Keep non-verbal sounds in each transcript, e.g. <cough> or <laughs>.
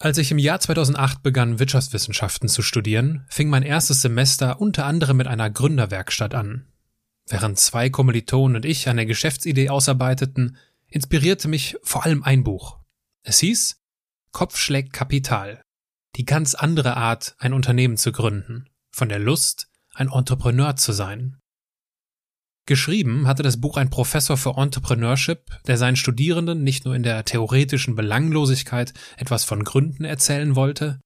Als ich im Jahr 2008 begann, Wirtschaftswissenschaften zu studieren, fing mein erstes Semester unter anderem mit einer Gründerwerkstatt an. Während zwei Kommilitonen und ich eine Geschäftsidee ausarbeiteten, inspirierte mich vor allem ein Buch. Es hieß Kopf schlägt Kapital. Die ganz andere Art, ein Unternehmen zu gründen. Von der Lust, ein Entrepreneur zu sein. Geschrieben hatte das Buch ein Professor für Entrepreneurship, der seinen Studierenden nicht nur in der theoretischen Belanglosigkeit etwas von Gründen erzählen wollte,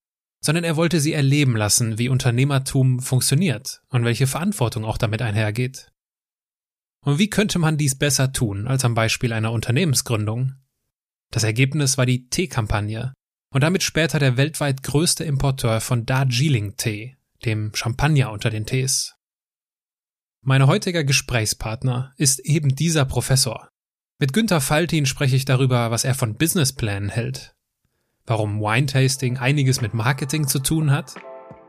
sondern er wollte sie erleben lassen, wie Unternehmertum funktioniert und welche Verantwortung auch damit einhergeht. Und wie könnte man dies besser tun als am Beispiel einer Unternehmensgründung? Das Ergebnis war die Teekampagne und damit später der weltweit größte Importeur von Darjeeling-Tee, dem Champagner unter den Tees. Mein heutiger Gesprächspartner ist eben dieser Professor. Mit Günther Faltin spreche ich darüber, was er von Businessplänen hält, warum Wine-Tasting einiges mit Marketing zu tun hat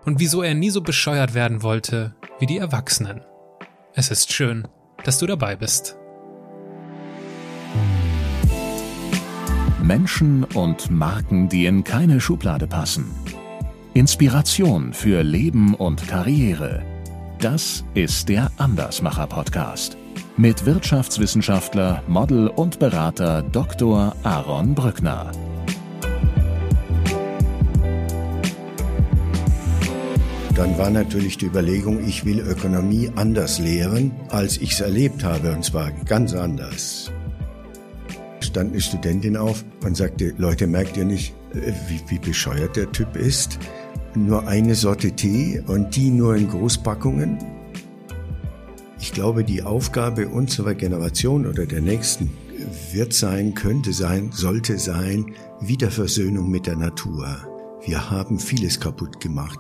und wieso er nie so bescheuert werden wollte wie die Erwachsenen. Es ist schön, dass du dabei bist. Menschen und Marken, die in keine Schublade passen. Inspiration für Leben und Karriere das ist der Andersmacher Podcast mit Wirtschaftswissenschaftler, Model und Berater Dr. Aaron Brückner. Dann war natürlich die Überlegung, ich will Ökonomie anders lehren, als ich es erlebt habe, und zwar ganz anders. Stand eine Studentin auf und sagte, Leute, merkt ihr nicht, äh, wie, wie bescheuert der Typ ist? Nur eine Sorte Tee und die nur in Großpackungen? Ich glaube, die Aufgabe unserer Generation oder der nächsten wird sein, könnte sein, sollte sein, Wiederversöhnung mit der Natur. Wir haben vieles kaputt gemacht.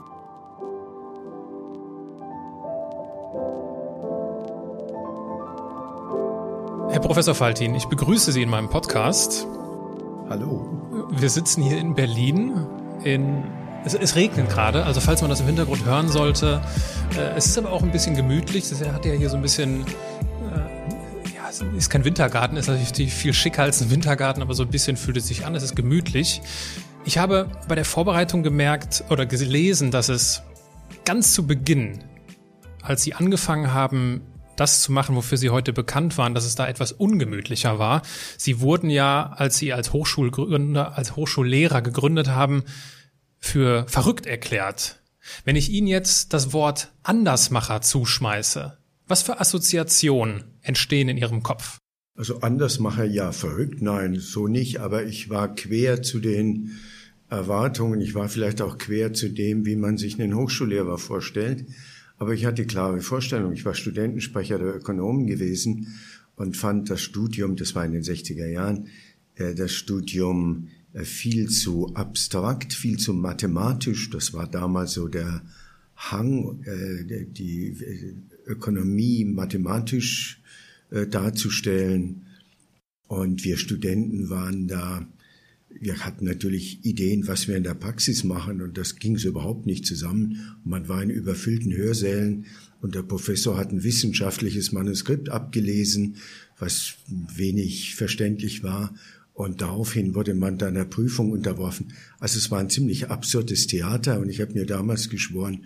Herr Professor Faltin, ich begrüße Sie in meinem Podcast. Hallo. Wir sitzen hier in Berlin in es, es regnet gerade, also falls man das im Hintergrund hören sollte. Äh, es ist aber auch ein bisschen gemütlich. Das hat ja hier so ein bisschen äh, ja, es ist kein Wintergarten, ist natürlich viel schicker als ein Wintergarten, aber so ein bisschen fühlt es sich an, es ist gemütlich. Ich habe bei der Vorbereitung gemerkt oder gelesen, dass es ganz zu Beginn, als sie angefangen haben, das zu machen, wofür sie heute bekannt waren, dass es da etwas ungemütlicher war. Sie wurden ja, als sie als Hochschulgründer, als Hochschullehrer gegründet haben, für verrückt erklärt. Wenn ich Ihnen jetzt das Wort Andersmacher zuschmeiße, was für Assoziationen entstehen in Ihrem Kopf? Also Andersmacher, ja, verrückt, nein, so nicht, aber ich war quer zu den Erwartungen, ich war vielleicht auch quer zu dem, wie man sich einen Hochschullehrer vorstellt, aber ich hatte klare Vorstellungen. Ich war Studentensprecher der Ökonomen gewesen und fand das Studium, das war in den 60er Jahren, äh, das Studium viel zu abstrakt, viel zu mathematisch. Das war damals so der Hang, äh, die äh, Ökonomie mathematisch darzustellen. Und wir Studenten waren da, wir hatten natürlich Ideen, was wir in der Praxis machen und das ging so überhaupt nicht zusammen. man war in überfüllten Hörsälen und der Professor hat ein wissenschaftliches Manuskript abgelesen, was wenig verständlich war und daraufhin wurde man dann einer Prüfung unterworfen. Also es war ein ziemlich absurdes Theater und ich habe mir damals geschworen,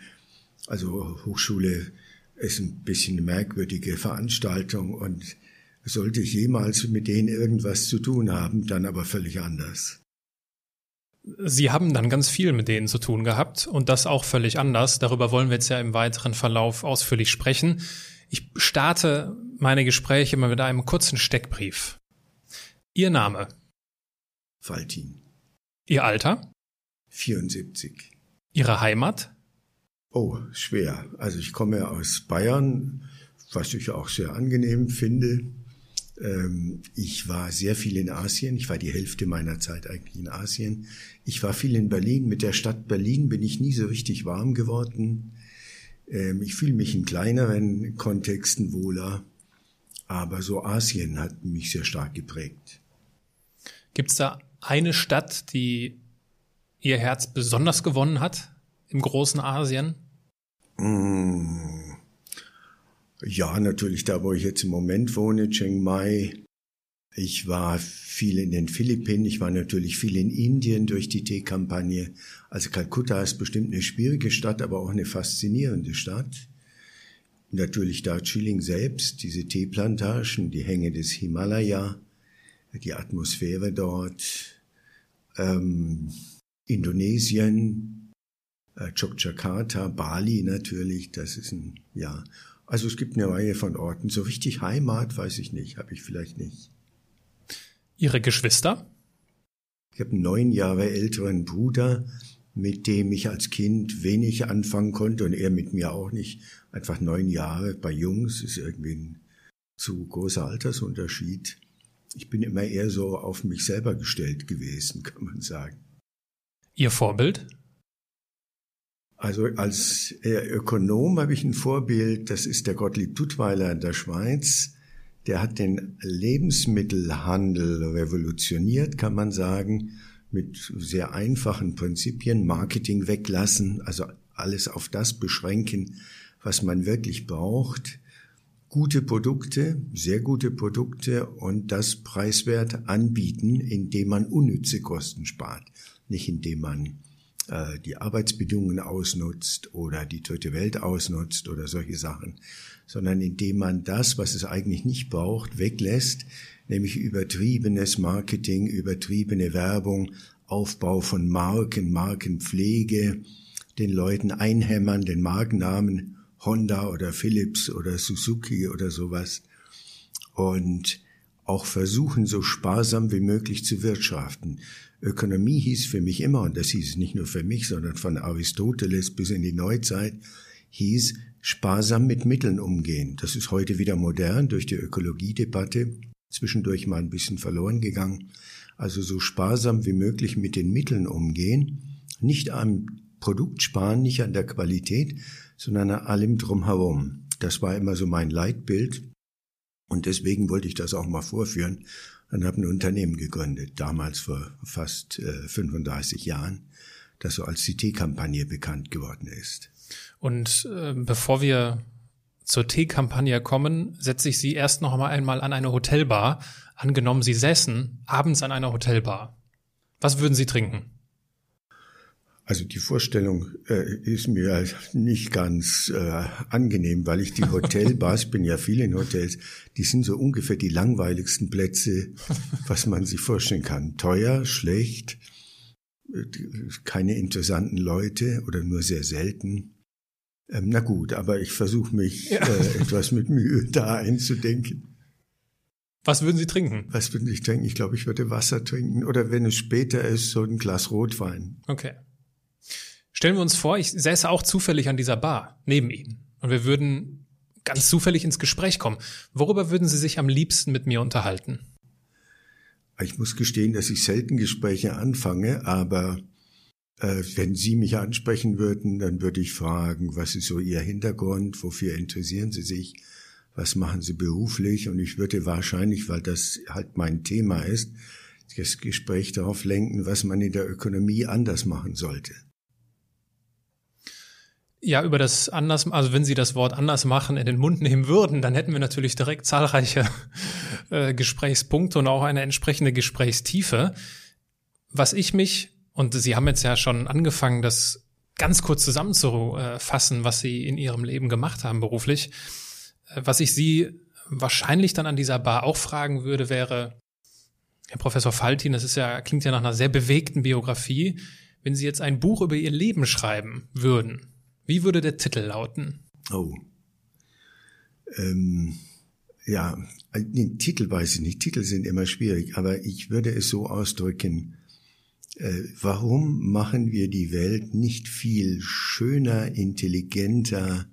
also Hochschule ist ein bisschen eine merkwürdige Veranstaltung und sollte ich jemals mit denen irgendwas zu tun haben, dann aber völlig anders. Sie haben dann ganz viel mit denen zu tun gehabt und das auch völlig anders. Darüber wollen wir jetzt ja im weiteren Verlauf ausführlich sprechen. Ich starte meine Gespräche immer mit einem kurzen Steckbrief. Ihr Name? Faltin. Ihr Alter? 74. Ihre Heimat? Oh, schwer. Also ich komme aus Bayern, was ich auch sehr angenehm finde. Ähm, ich war sehr viel in Asien. Ich war die Hälfte meiner Zeit eigentlich in Asien. Ich war viel in Berlin. Mit der Stadt Berlin bin ich nie so richtig warm geworden. Ähm, ich fühle mich in kleineren Kontexten wohler. Aber so Asien hat mich sehr stark geprägt. Gibt es da eine Stadt, die Ihr Herz besonders gewonnen hat im großen Asien? Mm. Ja, natürlich da, wo ich jetzt im Moment wohne, Chiang Mai. Ich war viel in den Philippinen, ich war natürlich viel in Indien durch die Teekampagne. Also Kalkutta ist bestimmt eine schwierige Stadt, aber auch eine faszinierende Stadt. Natürlich Darjeeling selbst, diese Teeplantagen, die Hänge des Himalaya, die Atmosphäre dort, ähm, Indonesien, äh, Yogyakarta, Bali natürlich, das ist ein, ja. Also es gibt eine Reihe von Orten. So richtig Heimat weiß ich nicht, habe ich vielleicht nicht. Ihre Geschwister? Ich habe einen neun Jahre älteren Bruder, mit dem ich als Kind wenig anfangen konnte und er mit mir auch nicht. Einfach neun Jahre bei Jungs ist irgendwie ein zu großer Altersunterschied. Ich bin immer eher so auf mich selber gestellt gewesen, <laughs> kann man sagen. Ihr Vorbild? Also als Ökonom habe ich ein Vorbild, das ist der Gottlieb Duttweiler in der Schweiz. Der hat den Lebensmittelhandel revolutioniert, kann man sagen mit sehr einfachen Prinzipien Marketing weglassen, also alles auf das beschränken, was man wirklich braucht. Gute Produkte, sehr gute Produkte und das preiswert anbieten, indem man unnütze Kosten spart, nicht indem man äh, die Arbeitsbedingungen ausnutzt oder die dritte Welt ausnutzt oder solche Sachen, sondern indem man das, was es eigentlich nicht braucht, weglässt, nämlich übertriebenes Marketing, übertriebene Werbung, Aufbau von Marken, Markenpflege, den Leuten einhämmern, den Markennamen Honda oder Philips oder Suzuki oder sowas und auch versuchen, so sparsam wie möglich zu wirtschaften. Ökonomie hieß für mich immer, und das hieß nicht nur für mich, sondern von Aristoteles bis in die Neuzeit, hieß sparsam mit Mitteln umgehen. Das ist heute wieder modern durch die Ökologiedebatte zwischendurch mal ein bisschen verloren gegangen. Also so sparsam wie möglich mit den Mitteln umgehen, nicht am Produkt sparen, nicht an der Qualität, sondern an allem drumherum. Das war immer so mein Leitbild und deswegen wollte ich das auch mal vorführen und habe ein Unternehmen gegründet, damals vor fast äh, 35 Jahren, das so als CT-Kampagne bekannt geworden ist. Und äh, bevor wir zur Teekampagne kommen, setze ich Sie erst noch einmal an eine Hotelbar. Angenommen, Sie säßen abends an einer Hotelbar. Was würden Sie trinken? Also die Vorstellung äh, ist mir nicht ganz äh, angenehm, weil ich die <laughs> Hotelbars, bin ja viel in Hotels, die sind so ungefähr die langweiligsten Plätze, was man sich vorstellen kann. Teuer, schlecht, äh, keine interessanten Leute oder nur sehr selten. Ähm, na gut, aber ich versuche mich ja. äh, etwas mit Mühe da einzudenken. Was würden Sie trinken? Was würde ich trinken? Ich glaube, ich würde Wasser trinken oder wenn es später ist, so ein Glas Rotwein. Okay. Stellen wir uns vor, ich säße auch zufällig an dieser Bar neben Ihnen und wir würden ganz zufällig ins Gespräch kommen. Worüber würden Sie sich am liebsten mit mir unterhalten? Ich muss gestehen, dass ich selten Gespräche anfange, aber äh, wenn Sie mich ansprechen würden, dann würde ich fragen, was ist so Ihr Hintergrund, wofür interessieren Sie sich, was machen Sie beruflich? Und ich würde wahrscheinlich, weil das halt mein Thema ist, das Gespräch darauf lenken, was man in der Ökonomie anders machen sollte. Ja, über das anders, also wenn Sie das Wort anders machen in den Mund nehmen würden, dann hätten wir natürlich direkt zahlreiche <laughs> äh, Gesprächspunkte und auch eine entsprechende Gesprächstiefe. Was ich mich und Sie haben jetzt ja schon angefangen, das ganz kurz zusammenzufassen, was Sie in Ihrem Leben gemacht haben beruflich. Äh, was ich Sie wahrscheinlich dann an dieser Bar auch fragen würde, wäre, Herr Professor Faltin, das ist ja, klingt ja nach einer sehr bewegten Biografie. Wenn Sie jetzt ein Buch über Ihr Leben schreiben würden, wie würde der Titel lauten? Oh. Ähm, ja, den Titel weiß ich nicht. Titel sind immer schwierig, aber ich würde es so ausdrücken, äh, warum machen wir die Welt nicht viel schöner, intelligenter,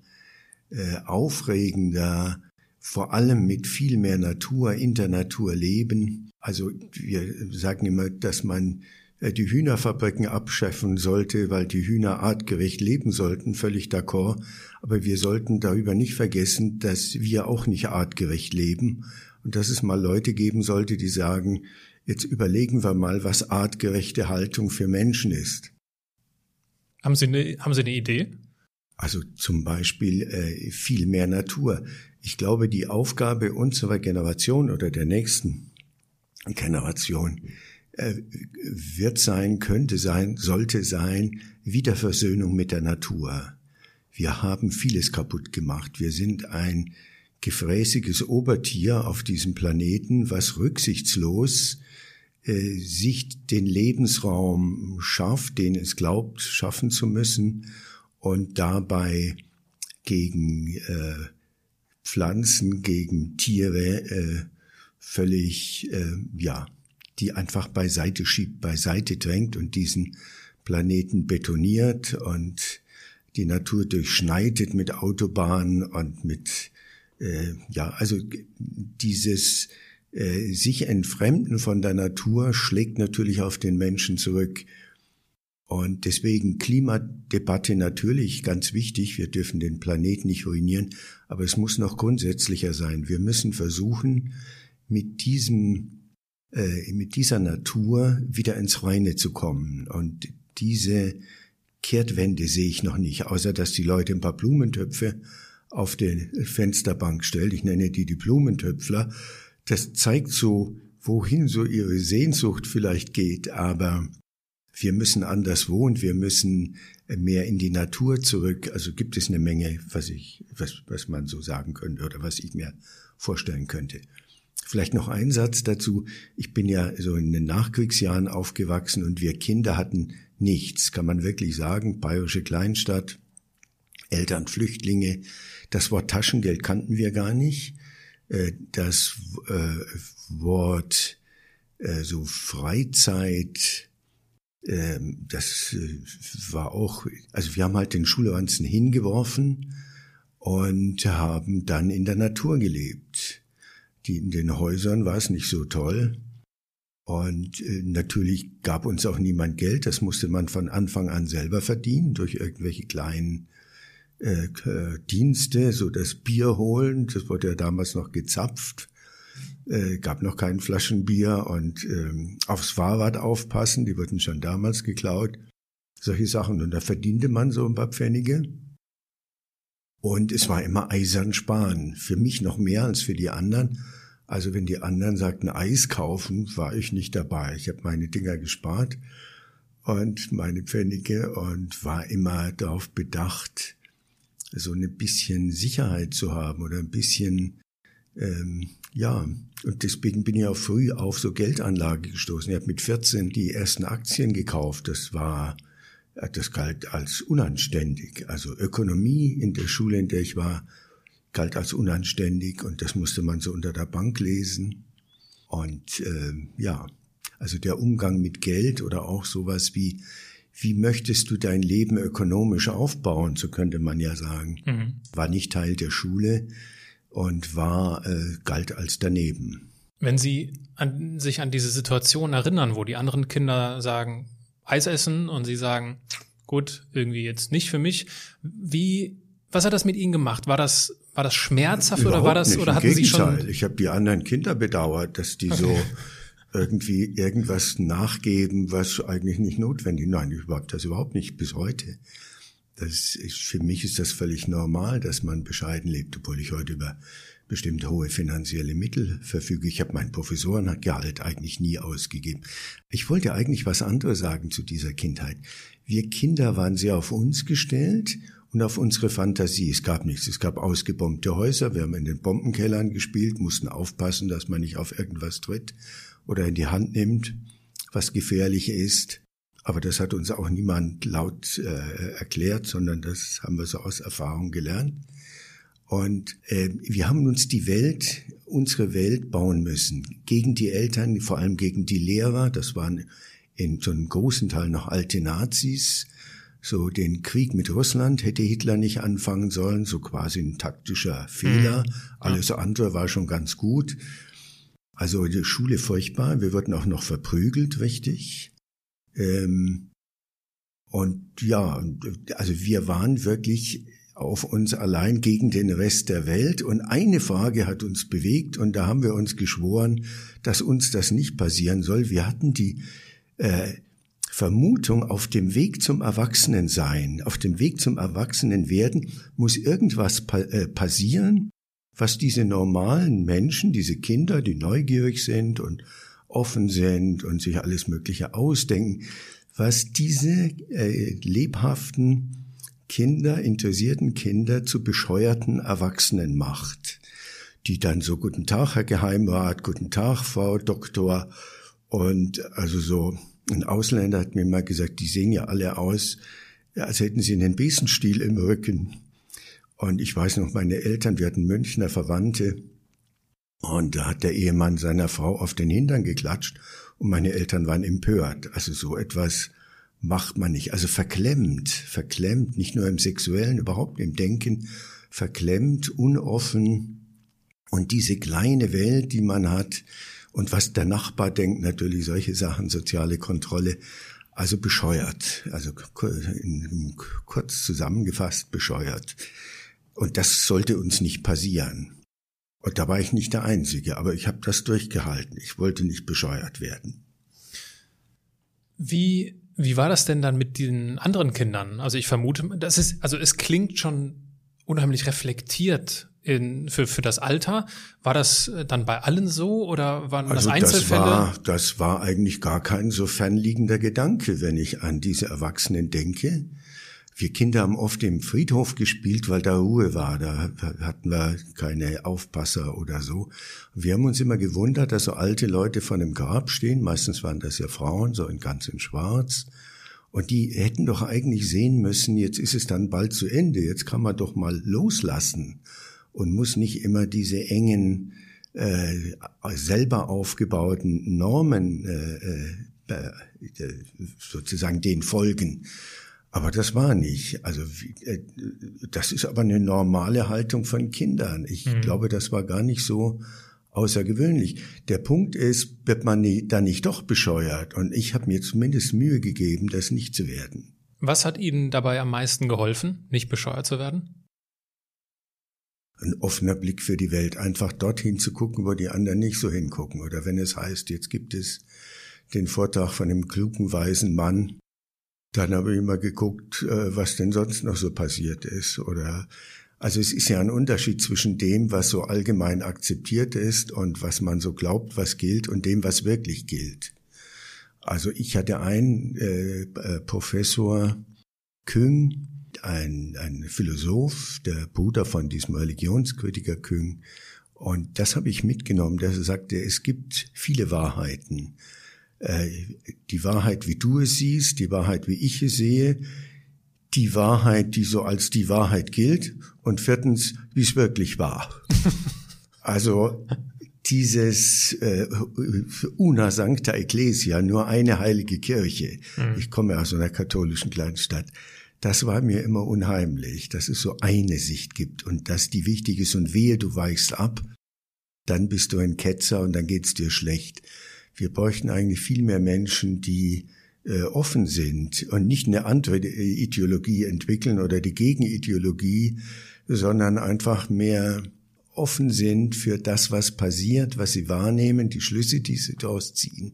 äh, aufregender, vor allem mit viel mehr Natur, in der Natur leben? Also wir sagen immer, dass man äh, die Hühnerfabriken abschaffen sollte, weil die Hühner artgerecht leben sollten, völlig d'accord. Aber wir sollten darüber nicht vergessen, dass wir auch nicht artgerecht leben und dass es mal Leute geben sollte, die sagen, Jetzt überlegen wir mal, was artgerechte Haltung für Menschen ist. Haben Sie eine, haben Sie eine Idee? Also zum Beispiel äh, viel mehr Natur. Ich glaube, die Aufgabe unserer Generation oder der nächsten Generation äh, wird sein, könnte sein, sollte sein, Wiederversöhnung mit der Natur. Wir haben vieles kaputt gemacht. Wir sind ein gefräßiges Obertier auf diesem Planeten, was rücksichtslos äh, sich den Lebensraum schafft, den es glaubt, schaffen zu müssen und dabei gegen äh, Pflanzen, gegen Tiere äh, völlig, äh, ja, die einfach beiseite schiebt, beiseite drängt und diesen Planeten betoniert und die Natur durchschneidet mit Autobahnen und mit, äh, ja, also dieses äh, sich entfremden von der Natur schlägt natürlich auf den Menschen zurück. Und deswegen Klimadebatte natürlich ganz wichtig. Wir dürfen den Planeten nicht ruinieren, aber es muss noch grundsätzlicher sein. Wir müssen versuchen, mit diesem, äh, mit dieser Natur wieder ins Reine zu kommen. Und diese Kehrtwende sehe ich noch nicht, außer dass die Leute ein paar Blumentöpfe auf den Fensterbank stellt. Ich nenne die die Blumentöpfler das zeigt so, wohin so ihre Sehnsucht vielleicht geht, aber wir müssen anders wohnen, wir müssen mehr in die Natur zurück. Also gibt es eine Menge, was ich, was, was man so sagen könnte oder was ich mir vorstellen könnte. Vielleicht noch ein Satz dazu. Ich bin ja so in den Nachkriegsjahren aufgewachsen und wir Kinder hatten nichts, kann man wirklich sagen. Bayerische Kleinstadt, Eltern Flüchtlinge. Das Wort Taschengeld kannten wir gar nicht. Äh, das äh, Wort äh, so Freizeit, ähm, das war auch, also wir haben halt den Schulranzen hingeworfen und haben dann in der Natur gelebt. Die, in den Häusern war es nicht so toll. Und natürlich gab uns auch niemand Geld, das musste man von Anfang an selber verdienen durch irgendwelche kleinen äh, Dienste, so das Bier holen, das wurde ja damals noch gezapft, äh, gab noch kein Flaschenbier und ähm, aufs Fahrrad aufpassen, die wurden schon damals geklaut, solche Sachen. Und da verdiente man so ein paar Pfennige. Und es war immer eisern sparen, für mich noch mehr als für die anderen. Also wenn die anderen sagten Eis kaufen, war ich nicht dabei. Ich habe meine Dinger gespart und meine Pfennige und war immer darauf bedacht, so ein bisschen Sicherheit zu haben oder ein bisschen, ähm, ja, und deswegen bin ich auch früh auf so Geldanlage gestoßen. Ich habe mit 14 die ersten Aktien gekauft. Das war, das galt als unanständig. Also Ökonomie in der Schule, in der ich war, galt als unanständig und das musste man so unter der Bank lesen. Und äh, ja, also der Umgang mit Geld oder auch sowas wie wie möchtest du dein Leben ökonomisch aufbauen, so könnte man ja sagen, mhm. war nicht Teil der Schule und war, äh, galt als daneben. Wenn Sie an, sich an diese Situation erinnern, wo die anderen Kinder sagen, Eis essen und Sie sagen, gut, irgendwie jetzt nicht für mich, wie, was hat das mit Ihnen gemacht? War das, war das schmerzhaft Überhaupt oder war das, nicht. oder hatten Gegenteil. Sie schon? Ich habe die anderen Kinder bedauert, dass die okay. so irgendwie irgendwas nachgeben, was eigentlich nicht notwendig. Nein, ich überhaupt das überhaupt nicht bis heute. Das ist, für mich ist das völlig normal, dass man bescheiden lebt, obwohl ich heute über bestimmte hohe finanzielle Mittel verfüge. Ich habe mein Professorengehalt eigentlich nie ausgegeben. Ich wollte eigentlich was anderes sagen zu dieser Kindheit. Wir Kinder waren sehr auf uns gestellt und auf unsere Fantasie. Es gab nichts. Es gab ausgebombte Häuser. Wir haben in den Bombenkellern gespielt, mussten aufpassen, dass man nicht auf irgendwas tritt oder in die Hand nimmt, was gefährlich ist. Aber das hat uns auch niemand laut äh, erklärt, sondern das haben wir so aus Erfahrung gelernt. Und äh, wir haben uns die Welt, unsere Welt bauen müssen. Gegen die Eltern, vor allem gegen die Lehrer. Das waren in so einem großen Teil noch alte Nazis. So den Krieg mit Russland hätte Hitler nicht anfangen sollen, so quasi ein taktischer Fehler. Mhm. Alles andere war schon ganz gut. Also die Schule furchtbar. Wir wurden auch noch verprügelt, richtig. Ähm, und ja, also wir waren wirklich auf uns allein gegen den Rest der Welt. Und eine Frage hat uns bewegt und da haben wir uns geschworen, dass uns das nicht passieren soll. Wir hatten die äh, Vermutung, auf dem Weg zum Erwachsenensein, auf dem Weg zum Erwachsenenwerden muss irgendwas pa äh, passieren, was diese normalen Menschen, diese Kinder, die neugierig sind und offen sind und sich alles Mögliche ausdenken, was diese äh, lebhaften Kinder, interessierten Kinder zu bescheuerten Erwachsenen macht, die dann so Guten Tag, Herr Geheimrat, Guten Tag, Frau Doktor. Und also so ein Ausländer hat mir mal gesagt, die sehen ja alle aus, als hätten sie einen Besenstiel im Rücken. Und ich weiß noch, meine Eltern, wir hatten Münchner Verwandte, und da hat der Ehemann seiner Frau auf den Hintern geklatscht und meine Eltern waren empört. Also so etwas macht man nicht. Also verklemmt, verklemmt, nicht nur im Sexuellen, überhaupt im Denken, verklemmt, unoffen. Und diese kleine Welt, die man hat, und was der Nachbar denkt, natürlich solche Sachen, soziale Kontrolle, also bescheuert, also kurz zusammengefasst bescheuert. Und das sollte uns nicht passieren. Und da war ich nicht der Einzige, aber ich habe das durchgehalten. Ich wollte nicht bescheuert werden. Wie, wie war das denn dann mit den anderen Kindern? Also ich vermute, das ist, also es klingt schon unheimlich reflektiert in, für, für das Alter. War das dann bei allen so oder waren also das Einzelfälle? Das war, das war eigentlich gar kein so fernliegender Gedanke, wenn ich an diese Erwachsenen denke. Wir Kinder haben oft im Friedhof gespielt, weil da Ruhe war. Da hatten wir keine Aufpasser oder so. Wir haben uns immer gewundert, dass so alte Leute vor einem Grab stehen. Meistens waren das ja Frauen, so in ganz in Schwarz. Und die hätten doch eigentlich sehen müssen, jetzt ist es dann bald zu Ende. Jetzt kann man doch mal loslassen und muss nicht immer diese engen, äh, selber aufgebauten Normen äh, äh, äh sozusagen den folgen. Aber das war nicht. Also äh, das ist aber eine normale Haltung von Kindern. Ich mhm. glaube, das war gar nicht so außergewöhnlich. Der Punkt ist, wird man nie, da nicht doch bescheuert? Und ich habe mir zumindest Mühe gegeben, das nicht zu werden. Was hat Ihnen dabei am meisten geholfen, nicht bescheuert zu werden? Ein offener Blick für die Welt, einfach dorthin zu gucken, wo die anderen nicht so hingucken. Oder wenn es heißt, jetzt gibt es den Vortrag von einem klugen, weisen Mann, dann habe ich immer geguckt, äh, was denn sonst noch so passiert ist. Oder also es ist ja ein Unterschied zwischen dem, was so allgemein akzeptiert ist und was man so glaubt, was gilt, und dem, was wirklich gilt. Also ich hatte einen äh, äh, Professor Küng, ein, ein Philosoph, der Bruder von diesem Religionskritiker Küng, und das habe ich mitgenommen, dass er sagte, es gibt viele Wahrheiten. Äh, die Wahrheit, wie du es siehst, die Wahrheit, wie ich es sehe, die Wahrheit, die so als die Wahrheit gilt und viertens, wie es wirklich war. <laughs> also dieses äh, una sancta ecclesia, nur eine heilige Kirche. Mhm. Ich komme aus einer katholischen Kleinstadt. Das war mir immer unheimlich, dass es so eine Sicht gibt und dass die wichtig ist und wehe, du weichst ab, dann bist du ein Ketzer und dann geht's dir schlecht. Wir bräuchten eigentlich viel mehr Menschen, die äh, offen sind und nicht eine andere Ideologie entwickeln oder die Gegenideologie, sondern einfach mehr offen sind für das, was passiert, was sie wahrnehmen, die Schlüsse, die sie daraus ziehen.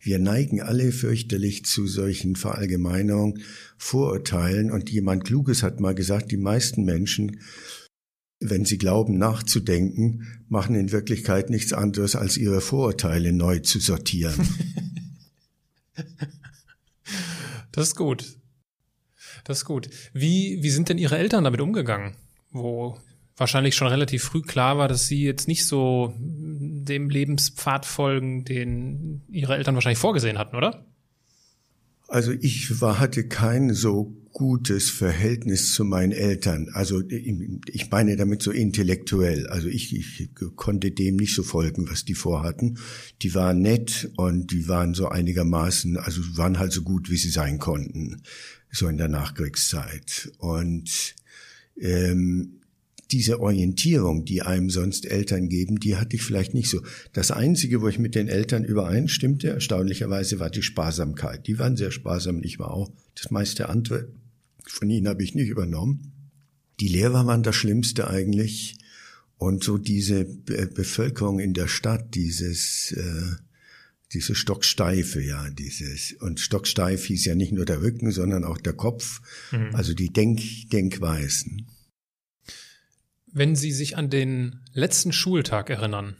Wir neigen alle fürchterlich zu solchen Verallgemeinerungen, Vorurteilen und jemand Kluges hat mal gesagt, die meisten Menschen wenn sie glauben nachzudenken, machen in Wirklichkeit nichts anderes, als ihre Vorurteile neu zu sortieren. <laughs> das ist gut. Das ist gut. Wie, wie sind denn Ihre Eltern damit umgegangen? Wo wahrscheinlich schon relativ früh klar war, dass Sie jetzt nicht so dem Lebenspfad folgen, den Ihre Eltern wahrscheinlich vorgesehen hatten, oder? Also ich war, hatte kein so gutes Verhältnis zu meinen Eltern. Also ich meine damit so intellektuell. Also ich, ich konnte dem nicht so folgen, was die vorhatten. Die waren nett und die waren so einigermaßen, also waren halt so gut, wie sie sein konnten, so in der Nachkriegszeit. Und ähm, diese Orientierung, die einem sonst Eltern geben, die hatte ich vielleicht nicht so. Das Einzige, wo ich mit den Eltern übereinstimmte, erstaunlicherweise, war die Sparsamkeit. Die waren sehr sparsam, ich war auch. Das meiste andere von ihnen habe ich nicht übernommen. Die Lehrer waren das Schlimmste eigentlich. Und so diese Be Bevölkerung in der Stadt, dieses, äh, diese Stocksteife, ja, dieses, und Stocksteif hieß ja nicht nur der Rücken, sondern auch der Kopf, mhm. also die Denk Denkweisen. Wenn Sie sich an den letzten Schultag erinnern,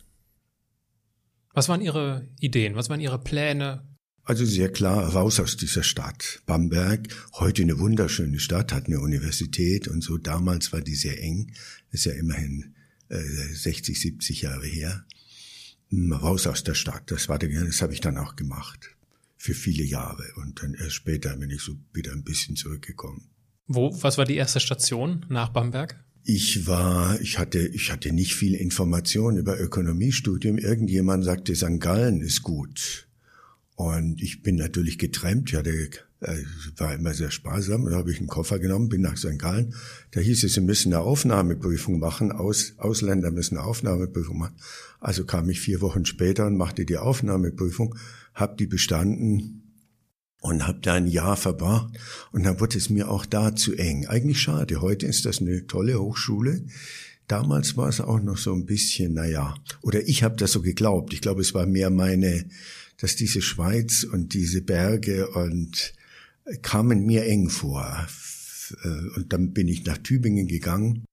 Was waren Ihre Ideen? Was waren Ihre Pläne? Also sehr klar, raus aus dieser Stadt. Bamberg, heute eine wunderschöne Stadt, hat eine Universität und so. Damals war die sehr eng, ist ja immerhin äh, 60, 70 Jahre her. Hm, raus aus der Stadt, das war der, das habe ich dann auch gemacht. Für viele Jahre. Und dann erst später bin ich so wieder ein bisschen zurückgekommen. Wo, was war die erste Station nach Bamberg? Ich war, ich hatte, ich hatte nicht viel Information über Ökonomiestudium. Irgendjemand sagte, St. Gallen ist gut. Und ich bin natürlich getrennt, ja, der äh, war immer sehr sparsam. Da habe ich einen Koffer genommen, bin nach St. Gallen. Da hieß es, Sie müssen eine Aufnahmeprüfung machen. Aus, Ausländer müssen eine Aufnahmeprüfung machen. Also kam ich vier Wochen später und machte die Aufnahmeprüfung, habe die bestanden und habe da ein Jahr verbracht. Und dann wurde es mir auch da zu eng. Eigentlich schade. Heute ist das eine tolle Hochschule. Damals war es auch noch so ein bisschen, naja, oder ich habe das so geglaubt. Ich glaube, es war mehr meine dass diese Schweiz und diese Berge und äh, kamen mir eng vor. Äh, und dann bin ich nach Tübingen gegangen.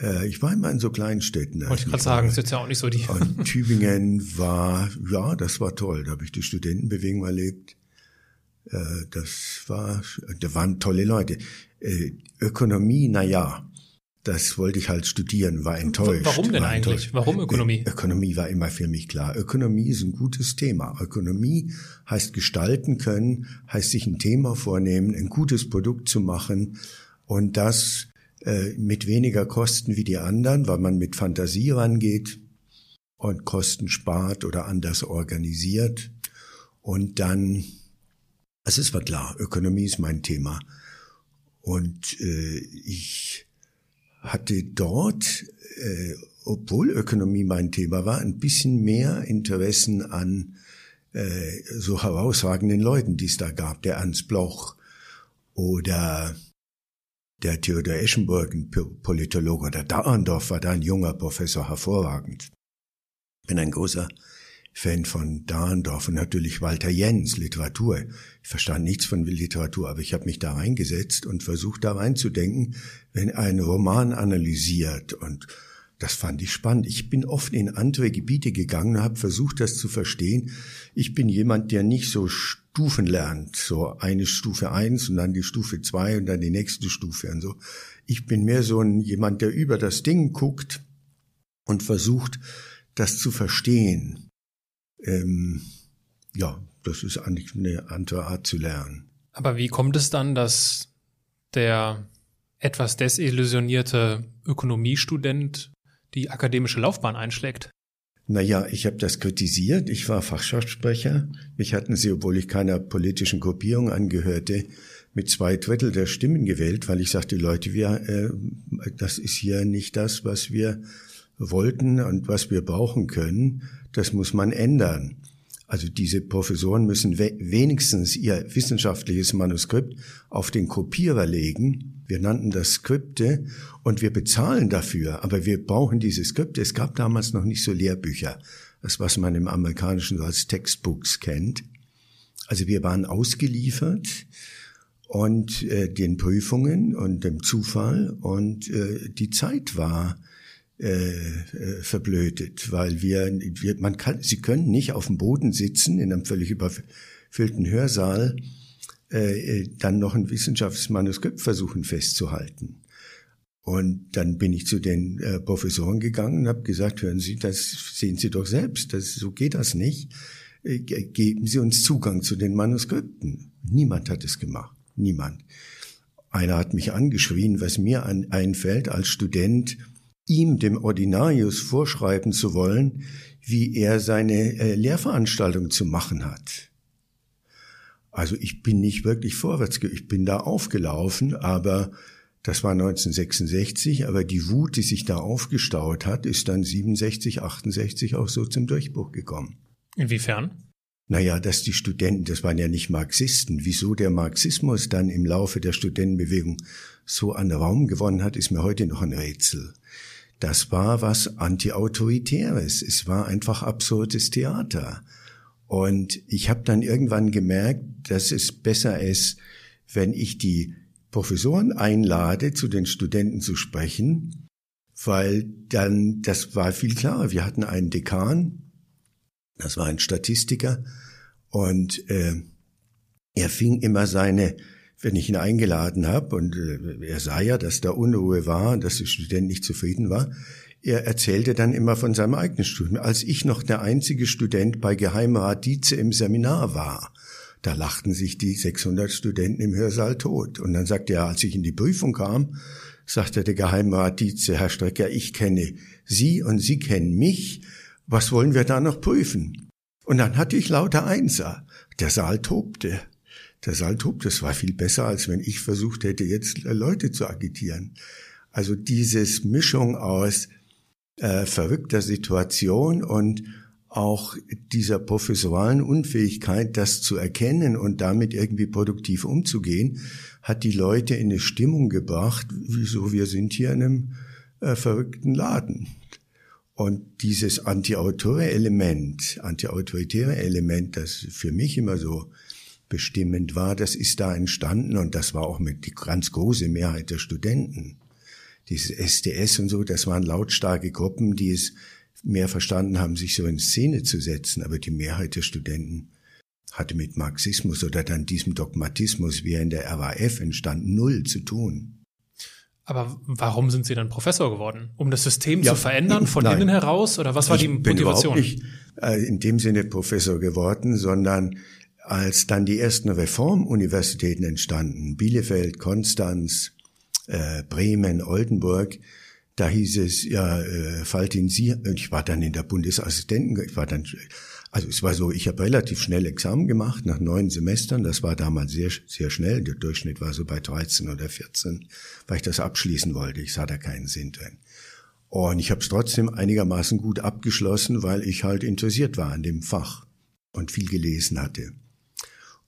Äh, ich war immer in so kleinen Städten. Wollte ich gerade sagen, ist jetzt ja auch nicht so die. Und Tübingen war, ja, das war toll. Da habe ich die Studentenbewegung erlebt. Das war, da waren tolle Leute. Ökonomie, na ja, das wollte ich halt studieren, war enttäuscht. Warum denn eigentlich? Warum Ökonomie? Ökonomie war immer für mich klar. Ökonomie ist ein gutes Thema. Ökonomie heißt gestalten können, heißt sich ein Thema vornehmen, ein gutes Produkt zu machen und das äh, mit weniger Kosten wie die anderen, weil man mit Fantasie rangeht und Kosten spart oder anders organisiert. Und dann, also es war klar, Ökonomie ist mein Thema. Und äh, ich hatte dort, äh, obwohl Ökonomie mein Thema war, ein bisschen mehr Interessen an äh, so herausragenden Leuten, die es da gab. Der Ernst Bloch oder der Theodor Eschenburg, ein Politologe, oder Dahrendorf war da ein junger Professor, hervorragend. Bin ein großer Fan von Dahndorf und natürlich Walter Jens, Literatur. Ich verstand nichts von Literatur, aber ich habe mich da reingesetzt und versucht da reinzudenken, wenn ein Roman analysiert und das fand ich spannend. Ich bin oft in andere Gebiete gegangen und habe versucht, das zu verstehen. Ich bin jemand, der nicht so Stufen lernt, so eine Stufe eins und dann die Stufe zwei und dann die nächste Stufe und so. Ich bin mehr so ein jemand, der über das Ding guckt und versucht, das zu verstehen. Ähm, ja, das ist eigentlich eine andere Art zu lernen. Aber wie kommt es dann, dass der etwas desillusionierte Ökonomiestudent die akademische Laufbahn einschlägt? Naja, ich habe das kritisiert. Ich war Fachschaftssprecher. Mich hatten sie, obwohl ich keiner politischen Gruppierung angehörte, mit zwei Drittel der Stimmen gewählt, weil ich sagte, Leute, wir, äh, das ist hier nicht das, was wir wollten und was wir brauchen können. Das muss man ändern. Also diese Professoren müssen we wenigstens ihr wissenschaftliches Manuskript auf den Kopierer legen. Wir nannten das Skripte und wir bezahlen dafür, aber wir brauchen diese Skripte. Es gab damals noch nicht so Lehrbücher, das was man im Amerikanischen als Textbooks kennt. Also wir waren ausgeliefert und äh, den Prüfungen und dem Zufall und äh, die Zeit war äh, verblödet, weil wir, wir, man kann, sie können nicht auf dem Boden sitzen in einem völlig überfüllten Hörsaal, äh, äh, dann noch ein Wissenschaftsmanuskript versuchen festzuhalten. Und dann bin ich zu den äh, Professoren gegangen und habe gesagt, hören Sie, das sehen Sie doch selbst, das, so geht das nicht. Äh, geben Sie uns Zugang zu den Manuskripten. Niemand hat es gemacht, niemand. Einer hat mich angeschrien, was mir an, einfällt als Student, ihm, dem Ordinarius, vorschreiben zu wollen, wie er seine äh, Lehrveranstaltung zu machen hat. Also ich bin nicht wirklich vorwärts, ich bin da aufgelaufen, aber das war 1966, aber die Wut, die sich da aufgestaut hat, ist dann 67, 68 auch so zum Durchbruch gekommen. Inwiefern? Naja, dass die Studenten, das waren ja nicht Marxisten, wieso der Marxismus dann im Laufe der Studentenbewegung so an Raum gewonnen hat, ist mir heute noch ein Rätsel das war was antiautoritäres. Es war einfach absurdes Theater. Und ich habe dann irgendwann gemerkt, dass es besser ist, wenn ich die Professoren einlade, zu den Studenten zu sprechen, weil dann, das war viel klarer. Wir hatten einen Dekan, Das war ein Statistiker und äh, er fing immer seine, wenn ich ihn eingeladen habe und äh, er sah ja, dass da Unruhe war und dass der Student nicht zufrieden war, er erzählte dann immer von seinem eigenen Studium. Als ich noch der einzige Student bei Geheimrat Dietze im Seminar war, da lachten sich die 600 Studenten im Hörsaal tot. Und dann sagte er, als ich in die Prüfung kam, sagte der Geheimrat Dietze, Herr Strecker, ich kenne Sie und Sie kennen mich. Was wollen wir da noch prüfen? Und dann hatte ich lauter Einser. Der Saal tobte. Der tobte. Das war viel besser, als wenn ich versucht hätte, jetzt Leute zu agitieren. Also dieses Mischung aus äh, verrückter Situation und auch dieser professoralen Unfähigkeit, das zu erkennen und damit irgendwie produktiv umzugehen, hat die Leute in eine Stimmung gebracht, wieso wir sind hier in einem äh, verrückten Laden. Und dieses anti-autoritäre Element, anti-autoritäre Element, das für mich immer so bestimmend war, das ist da entstanden und das war auch mit die ganz große Mehrheit der Studenten dieses SDS und so, das waren lautstarke Gruppen, die es mehr verstanden haben, sich so in Szene zu setzen. Aber die Mehrheit der Studenten hatte mit Marxismus oder dann diesem Dogmatismus, wie er in der RAF entstand, null zu tun. Aber warum sind Sie dann Professor geworden? Um das System ja, zu verändern von nein. innen heraus? Oder was war ich die Motivation? Bin nicht äh, in dem Sinne Professor geworden, sondern als dann die ersten Reformuniversitäten entstanden, Bielefeld, Konstanz, äh, Bremen, Oldenburg, da hieß es, ja, äh, Faltin, Sie, ich war dann in der Bundesassistenten, ich war dann, also es war so, ich habe relativ schnell Examen gemacht, nach neun Semestern, das war damals sehr, sehr schnell, der Durchschnitt war so bei 13 oder 14, weil ich das abschließen wollte, ich sah da keinen Sinn drin. Und ich habe es trotzdem einigermaßen gut abgeschlossen, weil ich halt interessiert war an dem Fach und viel gelesen hatte.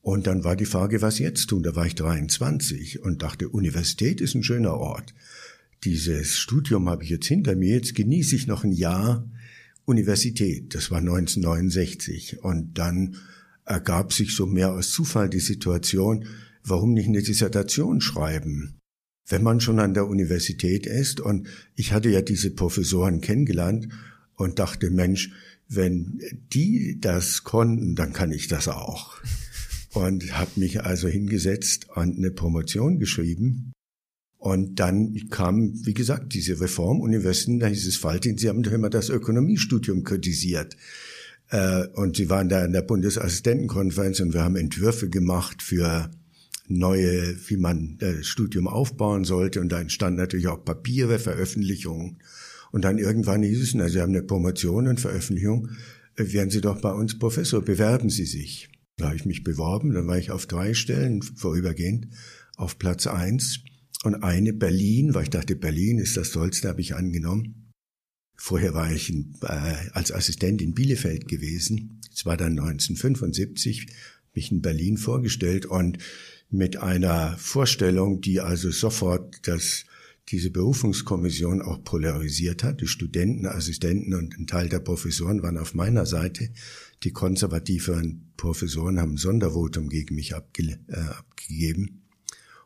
Und dann war die Frage, was jetzt tun? Da war ich 23 und dachte, Universität ist ein schöner Ort. Dieses Studium habe ich jetzt hinter mir, jetzt genieße ich noch ein Jahr Universität. Das war 1969. Und dann ergab sich so mehr aus Zufall die Situation, warum nicht eine Dissertation schreiben? Wenn man schon an der Universität ist und ich hatte ja diese Professoren kennengelernt und dachte, Mensch, wenn die das konnten, dann kann ich das auch und habe mich also hingesetzt und eine Promotion geschrieben. Und dann kam, wie gesagt, diese Reformuniversitäten, da hieß es Faltin, Sie haben doch immer das Ökonomiestudium kritisiert. Äh, und Sie waren da in der Bundesassistentenkonferenz und wir haben Entwürfe gemacht für neue, wie man das Studium aufbauen sollte. Und da entstanden natürlich auch Papiere, Veröffentlichungen. Und dann irgendwann hieß es, na, Sie haben eine Promotion und Veröffentlichung, äh, werden Sie doch bei uns Professor, bewerben Sie sich. Da habe ich mich beworben, dann war ich auf drei Stellen vorübergehend auf Platz eins und eine Berlin, weil ich dachte, Berlin ist das Tollste, habe ich angenommen. Vorher war ich in, äh, als Assistent in Bielefeld gewesen. Es war dann 1975, mich in Berlin vorgestellt und mit einer Vorstellung, die also sofort das diese Berufungskommission auch polarisiert hat. Die Studenten, Assistenten und ein Teil der Professoren waren auf meiner Seite. Die konservativen Professoren haben ein Sondervotum gegen mich abge äh, abgegeben.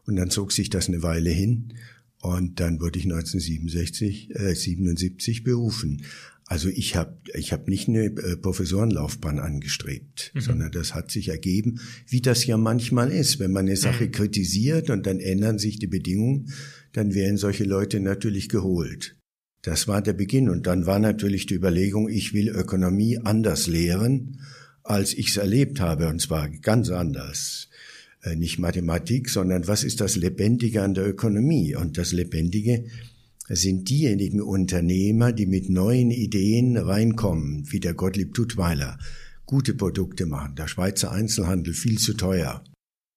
Und dann zog sich das eine Weile hin. Und dann wurde ich 1967, äh, 77 berufen. Also ich habe ich hab nicht eine äh, Professorenlaufbahn angestrebt, mhm. sondern das hat sich ergeben, wie das ja manchmal ist, wenn man eine Sache mhm. kritisiert und dann ändern sich die Bedingungen, dann werden solche Leute natürlich geholt. Das war der Beginn. Und dann war natürlich die Überlegung, ich will Ökonomie anders lehren, als ich es erlebt habe. Und zwar ganz anders. Äh, nicht Mathematik, sondern was ist das Lebendige an der Ökonomie? Und das Lebendige sind diejenigen Unternehmer, die mit neuen Ideen reinkommen, wie der Gottlieb Tutweiler, gute Produkte machen. Der Schweizer Einzelhandel viel zu teuer.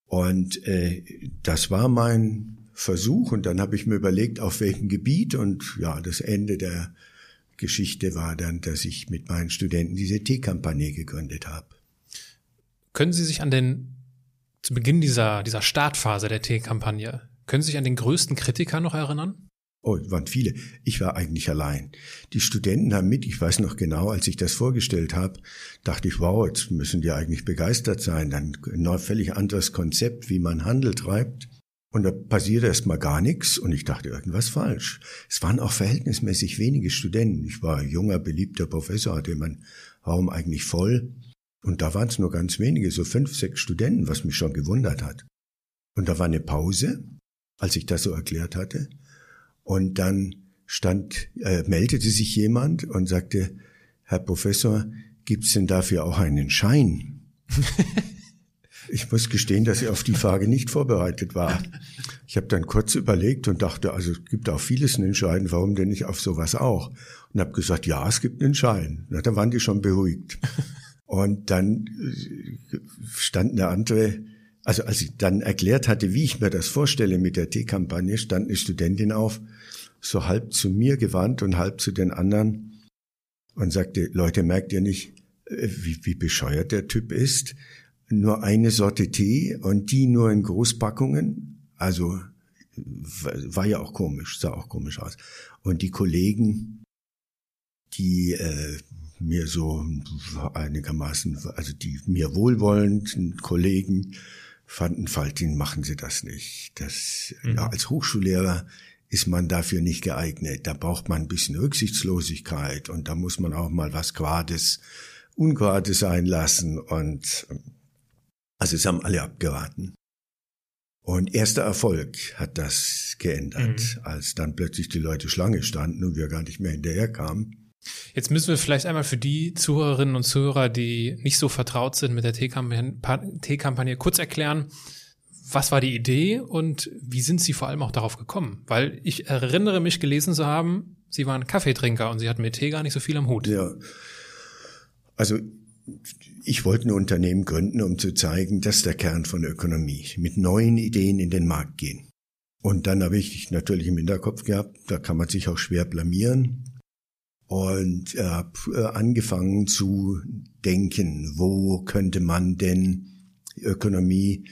Und äh, das war mein Versuch und dann habe ich mir überlegt, auf welchem Gebiet und ja, das Ende der Geschichte war dann, dass ich mit meinen Studenten diese Teekampagne gegründet habe. Können Sie sich an den, zu Beginn dieser, dieser Startphase der Teekampagne, können Sie sich an den größten Kritiker noch erinnern? Oh, es waren viele. Ich war eigentlich allein. Die Studenten haben mit, ich weiß noch genau, als ich das vorgestellt habe, dachte ich, wow, jetzt müssen die eigentlich begeistert sein. Dann ein völlig anderes Konzept, wie man Handel treibt. Und da passierte erstmal gar nichts und ich dachte irgendwas falsch. Es waren auch verhältnismäßig wenige Studenten. Ich war junger, beliebter Professor, hatte man Raum eigentlich voll. Und da waren es nur ganz wenige, so fünf, sechs Studenten, was mich schon gewundert hat. Und da war eine Pause, als ich das so erklärt hatte. Und dann stand, äh, meldete sich jemand und sagte, Herr Professor, gibt's denn dafür auch einen Schein? <laughs> ich muss gestehen, dass ich auf die Frage nicht vorbereitet war. Ich habe dann kurz überlegt und dachte, also es gibt auch vieles einen Schein, warum denn nicht auf sowas auch? Und habe gesagt, ja, es gibt einen Schein. Na, da waren die schon beruhigt. Und dann äh, stand eine andere, also als ich dann erklärt hatte, wie ich mir das vorstelle mit der Teekampagne, stand eine Studentin auf, so halb zu mir gewandt und halb zu den anderen und sagte, Leute, merkt ihr nicht, äh, wie, wie bescheuert der Typ ist? Nur eine Sorte Tee und die nur in Großpackungen. Also war ja auch komisch, sah auch komisch aus. Und die Kollegen, die äh, mir so einigermaßen, also die mir wohlwollenden Kollegen fanden, Faltin, machen Sie das nicht. Das, mhm. ja, als Hochschullehrer ist man dafür nicht geeignet. Da braucht man ein bisschen Rücksichtslosigkeit und da muss man auch mal was Quades, Unquades sein lassen und also es haben alle abgeraten. Und erster Erfolg hat das geändert, mhm. als dann plötzlich die Leute Schlange standen und wir gar nicht mehr hinterher kamen. Jetzt müssen wir vielleicht einmal für die Zuhörerinnen und Zuhörer, die nicht so vertraut sind mit der T-Kampagne, kurz erklären, was war die Idee und wie sind Sie vor allem auch darauf gekommen? Weil ich erinnere mich gelesen zu haben, Sie waren Kaffeetrinker und Sie hatten mit Tee gar nicht so viel am Hut. Ja. Also ich wollte ein Unternehmen gründen, um zu zeigen, das ist der Kern von der Ökonomie, mit neuen Ideen in den Markt gehen. Und dann habe ich natürlich im Hinterkopf gehabt, da kann man sich auch schwer blamieren und habe äh, angefangen zu denken, wo könnte man denn Ökonomie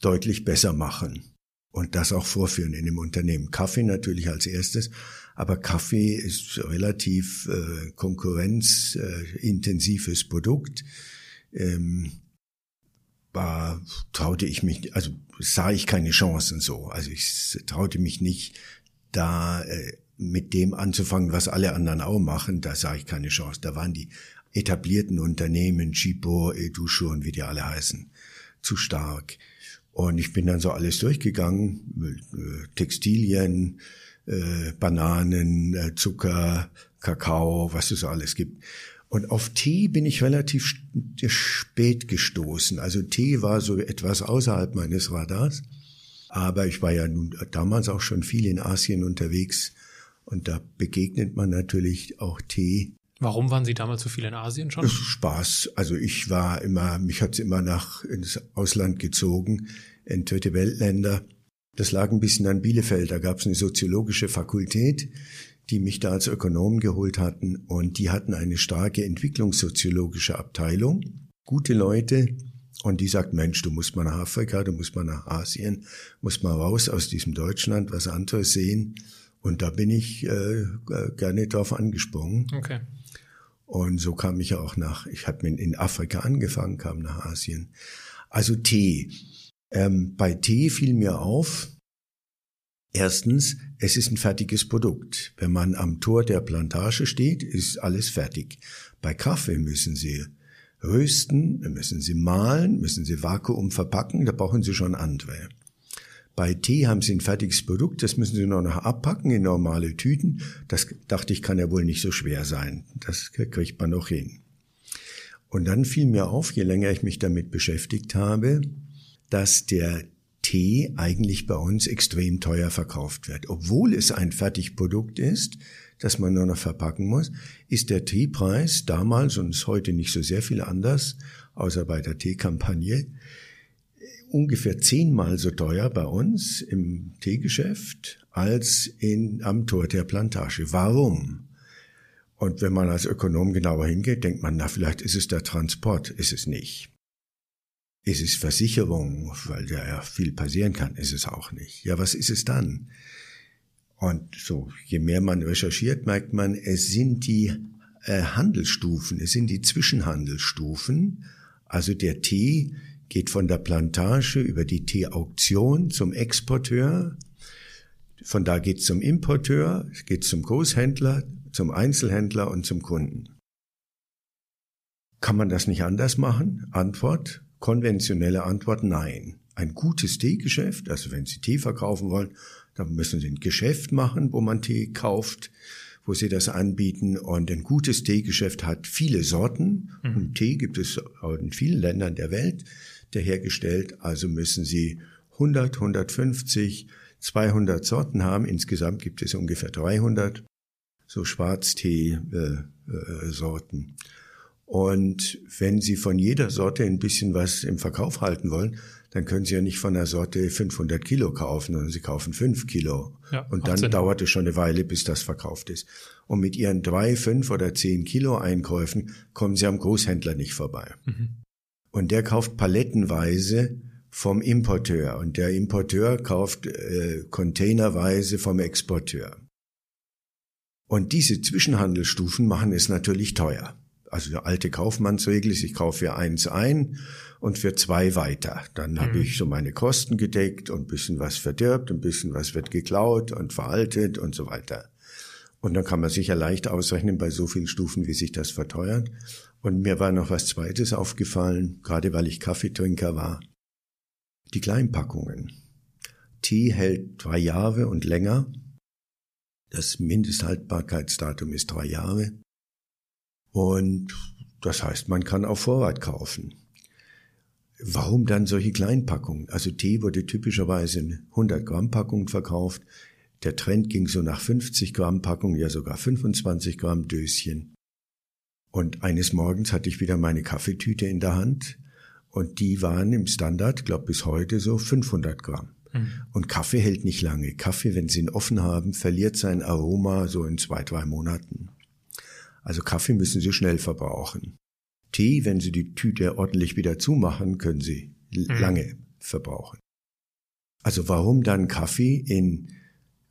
deutlich besser machen und das auch vorführen in dem Unternehmen. Kaffee natürlich als erstes, aber Kaffee ist relativ äh, konkurrenzintensives Produkt. Ähm, war, traute ich mich, also sah ich keine Chancen so. Also ich traute mich nicht, da äh, mit dem anzufangen, was alle anderen auch machen, da sah ich keine Chance. Da waren die etablierten Unternehmen, Chipo, Edusho und wie die alle heißen, zu stark. Und ich bin dann so alles durchgegangen, äh, Textilien, äh, Bananen, äh, Zucker, Kakao, was es alles gibt. Und auf Tee bin ich relativ spät gestoßen. Also Tee war so etwas außerhalb meines Radars. Aber ich war ja nun damals auch schon viel in Asien unterwegs und da begegnet man natürlich auch Tee. Warum waren Sie damals so viel in Asien schon? Spaß. Also ich war immer, mich hat's immer nach ins Ausland gezogen, in dritte Weltländer. Das lag ein bisschen an Bielefeld. Da gab's eine soziologische Fakultät, die mich da als Ökonom geholt hatten. Und die hatten eine starke entwicklungssoziologische Abteilung. Gute Leute. Und die sagt, Mensch, du musst mal nach Afrika, du musst mal nach Asien, musst mal raus aus diesem Deutschland, was anderes sehen. Und da bin ich äh, gerne drauf angesprungen. Okay. Und so kam ich ja auch nach, ich habe in Afrika angefangen, kam nach Asien. Also Tee. Ähm, bei Tee fiel mir auf, erstens, es ist ein fertiges Produkt. Wenn man am Tor der Plantage steht, ist alles fertig. Bei Kaffee müssen Sie rösten, müssen Sie mahlen, müssen Sie Vakuum verpacken, da brauchen Sie schon andere. Bei Tee haben sie ein fertiges Produkt, das müssen sie nur noch abpacken in normale Tüten. Das dachte ich, kann ja wohl nicht so schwer sein. Das kriegt man noch hin. Und dann fiel mir auf, je länger ich mich damit beschäftigt habe, dass der Tee eigentlich bei uns extrem teuer verkauft wird. Obwohl es ein Fertigprodukt ist, das man nur noch verpacken muss, ist der Teepreis damals und ist heute nicht so sehr viel anders, außer bei der Teekampagne, ungefähr zehnmal so teuer bei uns im Teegeschäft als in, am Tor der Plantage. Warum? Und wenn man als Ökonom genauer hingeht, denkt man, na, vielleicht ist es der Transport. Ist es nicht. Ist es Versicherung, weil da ja viel passieren kann? Ist es auch nicht. Ja, was ist es dann? Und so, je mehr man recherchiert, merkt man, es sind die äh, Handelsstufen, es sind die Zwischenhandelsstufen. Also der Tee geht von der Plantage über die Teeauktion zum Exporteur. Von da geht es zum Importeur, es geht zum Großhändler, zum Einzelhändler und zum Kunden. Kann man das nicht anders machen? Antwort, konventionelle Antwort, nein. Ein gutes Teegeschäft, also wenn Sie Tee verkaufen wollen, dann müssen Sie ein Geschäft machen, wo man Tee kauft, wo Sie das anbieten. Und ein gutes Teegeschäft hat viele Sorten. Mhm. Und Tee gibt es in vielen Ländern der Welt der hergestellt. Also müssen Sie 100, 150, 200 Sorten haben. Insgesamt gibt es ungefähr 300 so Schwarztee-Sorten. Äh, äh, und wenn Sie von jeder Sorte ein bisschen was im Verkauf halten wollen, dann können Sie ja nicht von der Sorte 500 Kilo kaufen, sondern Sie kaufen 5 Kilo. Ja, und dann Sinn. dauert es schon eine Weile, bis das verkauft ist. Und mit Ihren drei, fünf oder zehn Kilo Einkäufen kommen Sie am Großhändler nicht vorbei. Mhm. Und der kauft palettenweise vom Importeur und der Importeur kauft äh, containerweise vom Exporteur. Und diese Zwischenhandelsstufen machen es natürlich teuer. Also der alte Kaufmannsregel ist, ich kaufe für eins ein und für zwei weiter. Dann mhm. habe ich so meine Kosten gedeckt und ein bisschen was verdirbt, ein bisschen was wird geklaut und veraltet und so weiter. Und dann kann man sich ja leicht ausrechnen bei so vielen Stufen, wie sich das verteuert. Und mir war noch was Zweites aufgefallen, gerade weil ich Kaffeetrinker war. Die Kleinpackungen. Tee hält drei Jahre und länger. Das Mindesthaltbarkeitsdatum ist drei Jahre. Und das heißt, man kann auf Vorrat kaufen. Warum dann solche Kleinpackungen? Also Tee wurde typischerweise in 100 Gramm Packungen verkauft. Der Trend ging so nach 50 Gramm Packungen, ja sogar 25 Gramm Döschen. Und eines Morgens hatte ich wieder meine Kaffeetüte in der Hand und die waren im Standard, glaube bis heute so 500 Gramm. Mhm. Und Kaffee hält nicht lange. Kaffee, wenn Sie ihn offen haben, verliert sein Aroma so in zwei, drei Monaten. Also Kaffee müssen Sie schnell verbrauchen. Tee, wenn Sie die Tüte ordentlich wieder zumachen, können Sie mhm. lange verbrauchen. Also warum dann Kaffee in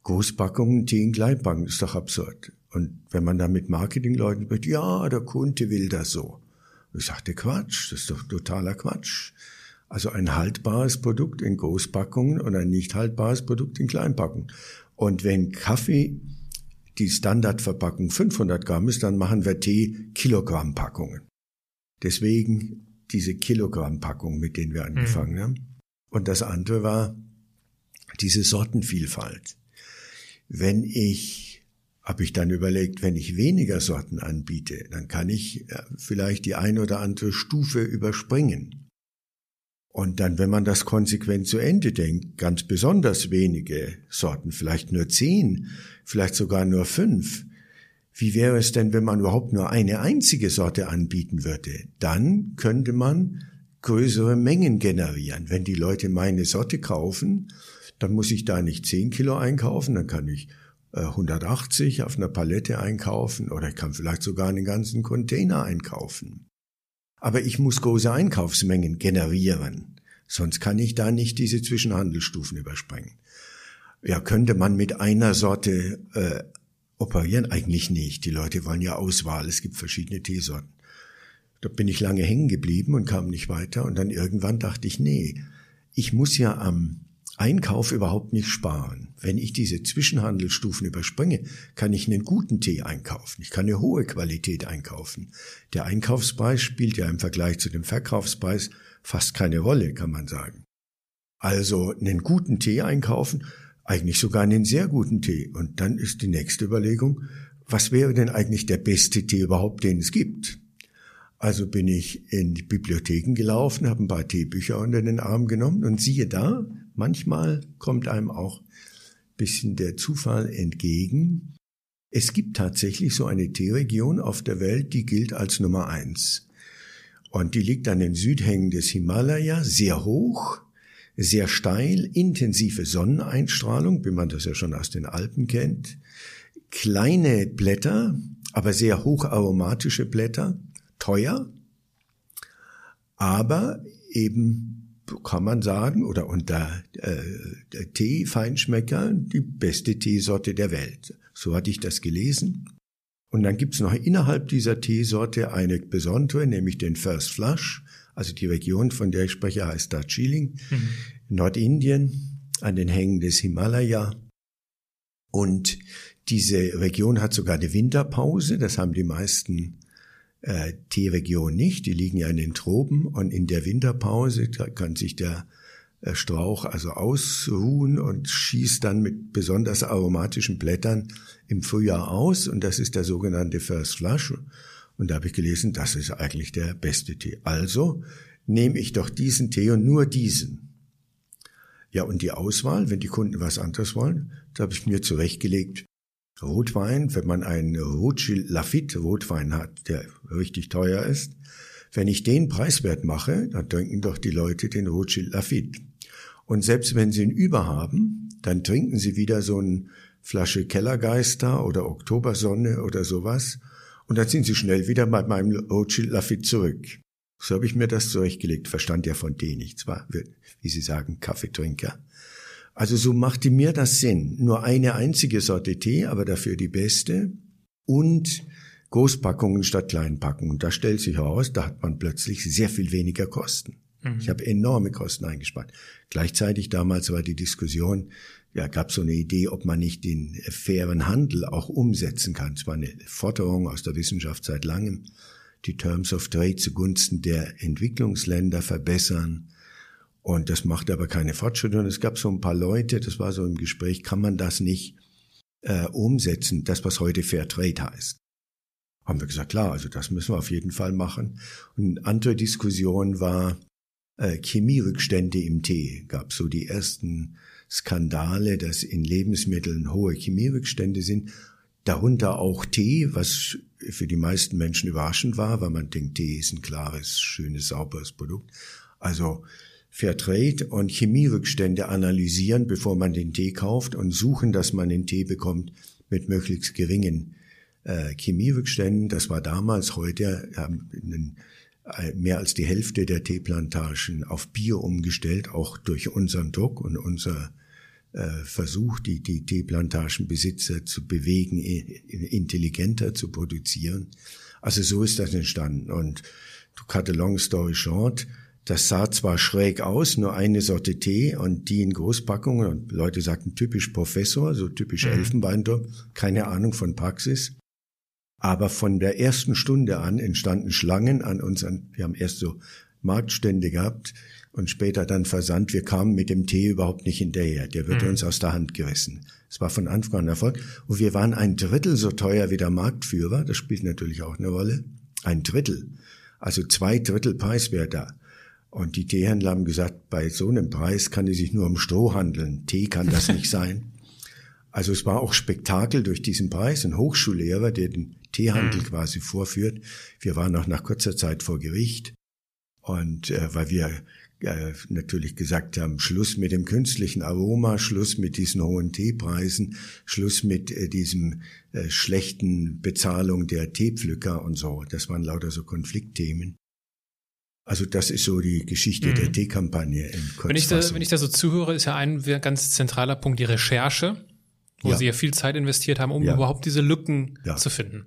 Großpackungen, Tee in Kleinpackungen? Ist doch absurd. Und wenn man dann mit Marketingleuten spricht, ja, der Kunde will das so. Ich sagte, Quatsch, das ist doch totaler Quatsch. Also ein haltbares Produkt in Großpackungen und ein nicht haltbares Produkt in Kleinpackungen. Und wenn Kaffee die Standardverpackung 500 Gramm ist, dann machen wir Tee Kilogramm-Packungen. Deswegen diese Kilogramm-Packung, mit denen wir angefangen mhm. haben. Und das andere war diese Sortenvielfalt. Wenn ich, habe ich dann überlegt, wenn ich weniger Sorten anbiete, dann kann ich vielleicht die eine oder andere Stufe überspringen. Und dann, wenn man das konsequent zu Ende denkt, ganz besonders wenige Sorten, vielleicht nur zehn, vielleicht sogar nur fünf. Wie wäre es denn, wenn man überhaupt nur eine einzige Sorte anbieten würde? Dann könnte man größere Mengen generieren. Wenn die Leute meine Sorte kaufen, dann muss ich da nicht zehn Kilo einkaufen, dann kann ich 180 äh, auf einer Palette einkaufen oder ich kann vielleicht sogar einen ganzen Container einkaufen. Aber ich muss große Einkaufsmengen generieren, sonst kann ich da nicht diese Zwischenhandelsstufen überspringen. Ja, könnte man mit einer Sorte äh, operieren? Eigentlich nicht. Die Leute wollen ja Auswahl. Es gibt verschiedene Teesorten. Da bin ich lange hängen geblieben und kam nicht weiter. Und dann irgendwann dachte ich, nee, ich muss ja am Einkauf überhaupt nicht sparen. Wenn ich diese Zwischenhandelsstufen überspringe, kann ich einen guten Tee einkaufen. Ich kann eine hohe Qualität einkaufen. Der Einkaufspreis spielt ja im Vergleich zu dem Verkaufspreis fast keine Rolle, kann man sagen. Also einen guten Tee einkaufen, eigentlich sogar einen sehr guten Tee. Und dann ist die nächste Überlegung, was wäre denn eigentlich der beste Tee überhaupt, den es gibt? Also bin ich in die Bibliotheken gelaufen, habe ein paar Teebücher unter den Arm genommen und siehe da, manchmal kommt einem auch bisschen der Zufall entgegen. Es gibt tatsächlich so eine Teeregion auf der Welt, die gilt als Nummer eins. Und die liegt an den Südhängen des Himalaya, sehr hoch, sehr steil, intensive Sonneneinstrahlung, wie man das ja schon aus den Alpen kennt, kleine Blätter, aber sehr hoch aromatische Blätter, teuer, aber eben kann man sagen, oder unter äh, Tee-Feinschmecker die beste Teesorte der Welt. So hatte ich das gelesen. Und dann gibt's noch innerhalb dieser Teesorte eine besondere, nämlich den First Flush. Also die Region, von der ich spreche, heißt Darjeeling, mhm. Nordindien, an den Hängen des Himalaya. Und diese Region hat sogar eine Winterpause. Das haben die meisten äh, Teeregion nicht. Die liegen ja in den Tropen und in der Winterpause kann sich der äh, Strauch also ausruhen und schießt dann mit besonders aromatischen Blättern im Frühjahr aus und das ist der sogenannte First Flush. Und da habe ich gelesen, das ist eigentlich der beste Tee. Also nehme ich doch diesen Tee und nur diesen. Ja, und die Auswahl, wenn die Kunden was anderes wollen, da habe ich mir zurechtgelegt. Rotwein, wenn man einen Rothschild Lafitte Rotwein hat, der richtig teuer ist, wenn ich den preiswert mache, dann trinken doch die Leute den Rothschild Lafitte. Und selbst wenn sie ihn überhaben, dann trinken sie wieder so eine Flasche Kellergeister oder Oktobersonne oder sowas. Und dann sind sie schnell wieder bei meinem Rothschild Lafitte zurück. So habe ich mir das zurechtgelegt. Verstand ja von denen nichts, war, wie Sie sagen, Kaffeetrinker. Also so machte mir das Sinn. Nur eine einzige Sorte Tee, aber dafür die beste. Und Großpackungen statt Kleinpackungen. Und da stellt sich heraus, da hat man plötzlich sehr viel weniger Kosten. Mhm. Ich habe enorme Kosten eingespart. Gleichzeitig damals war die Diskussion, ja, gab so eine Idee, ob man nicht den fairen Handel auch umsetzen kann. Es war eine Forderung aus der Wissenschaft seit langem. Die Terms of Trade zugunsten der Entwicklungsländer verbessern. Und das macht aber keine Fortschritte. Und es gab so ein paar Leute, das war so im Gespräch, kann man das nicht äh, umsetzen, das was heute Fair Trade heißt haben wir gesagt, klar, also das müssen wir auf jeden Fall machen. Und eine andere Diskussion war, äh, Chemierückstände im Tee. Gab so die ersten Skandale, dass in Lebensmitteln hohe Chemierückstände sind. Darunter auch Tee, was für die meisten Menschen überraschend war, weil man denkt, Tee ist ein klares, schönes, sauberes Produkt. Also Fairtrade und Chemierückstände analysieren, bevor man den Tee kauft und suchen, dass man den Tee bekommt mit möglichst geringen äh, Chemierückständen. Das war damals, heute haben äh, mehr als die Hälfte der Teeplantagen auf Bier umgestellt, auch durch unseren Druck und unser äh, Versuch, die, die Teeplantagenbesitzer zu bewegen, intelligenter zu produzieren. Also so ist das entstanden. Und to cut a long story short, das sah zwar schräg aus, nur eine Sorte Tee und die in Großpackungen und Leute sagten typisch Professor, so typisch mhm. Elfenbeinturm, keine Ahnung von Praxis. Aber von der ersten Stunde an entstanden Schlangen an unseren, wir haben erst so Marktstände gehabt und später dann Versand. Wir kamen mit dem Tee überhaupt nicht hinterher. Der wird mhm. uns aus der Hand gerissen. Es war von Anfang an Erfolg. Und wir waren ein Drittel so teuer wie der Marktführer. Das spielt natürlich auch eine Rolle. Ein Drittel. Also zwei Drittel preiswerter. Und die Teehändler haben gesagt, bei so einem Preis kann es sich nur um Stroh handeln. Tee kann das nicht <laughs> sein. Also es war auch Spektakel durch diesen Preis. Ein Hochschullehrer, der den Teehandel mhm. quasi vorführt. Wir waren auch nach kurzer Zeit vor Gericht. Und äh, weil wir äh, natürlich gesagt haben, Schluss mit dem künstlichen Aroma, Schluss mit diesen hohen Teepreisen, Schluss mit äh, diesem äh, schlechten Bezahlung der Teepflücker und so. Das waren lauter so Konfliktthemen. Also das ist so die Geschichte mhm. der Teekampagne in wenn ich, da, wenn ich da so zuhöre, ist ja ein ganz zentraler Punkt die Recherche wo ja. Sie ja viel Zeit investiert haben, um ja. überhaupt diese Lücken ja. zu finden.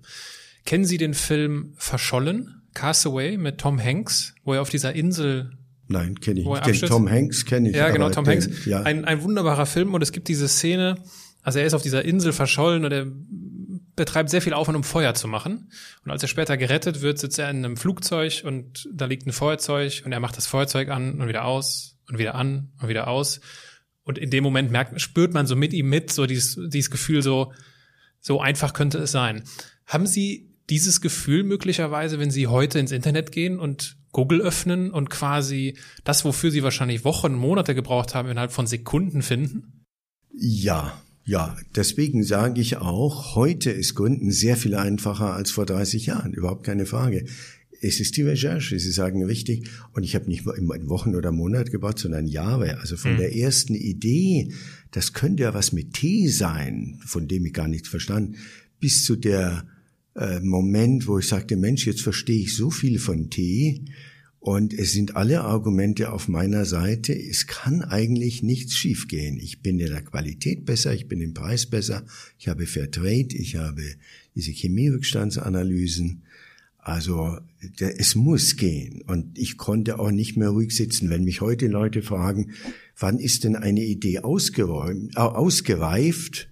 Kennen Sie den Film Verschollen, Castaway mit Tom Hanks, wo er auf dieser Insel Nein, kenne ich nicht. Kenn, Tom Hanks kenne ich. Ja, genau, Tom den, Hanks. Ja. Ein, ein wunderbarer Film und es gibt diese Szene, also er ist auf dieser Insel verschollen und er betreibt sehr viel Aufwand, um Feuer zu machen. Und als er später gerettet wird, sitzt er in einem Flugzeug und da liegt ein Feuerzeug und er macht das Feuerzeug an und wieder aus und wieder an und wieder aus. Und in dem Moment merkt, spürt man so mit ihm mit, so dieses, dieses Gefühl, so, so einfach könnte es sein. Haben Sie dieses Gefühl möglicherweise, wenn Sie heute ins Internet gehen und Google öffnen und quasi das, wofür Sie wahrscheinlich Wochen, Monate gebraucht haben, innerhalb von Sekunden finden? Ja, ja, deswegen sage ich auch, heute ist Gründen sehr viel einfacher als vor 30 Jahren, überhaupt keine Frage. Es ist die Recherche, Sie sagen richtig. Und ich habe nicht nur in Wochen oder Monat gebaut, sondern Jahre. Also von mhm. der ersten Idee, das könnte ja was mit Tee sein, von dem ich gar nichts verstand, bis zu der äh, Moment, wo ich sagte, Mensch, jetzt verstehe ich so viel von Tee. Und es sind alle Argumente auf meiner Seite. Es kann eigentlich nichts schiefgehen. Ich bin in der Qualität besser, ich bin im Preis besser, ich habe Fair Trade, ich habe diese Chemierückstandsanalysen. Also es muss gehen. Und ich konnte auch nicht mehr ruhig sitzen. Wenn mich heute Leute fragen, wann ist denn eine Idee ausgeräumt, äh, ausgereift,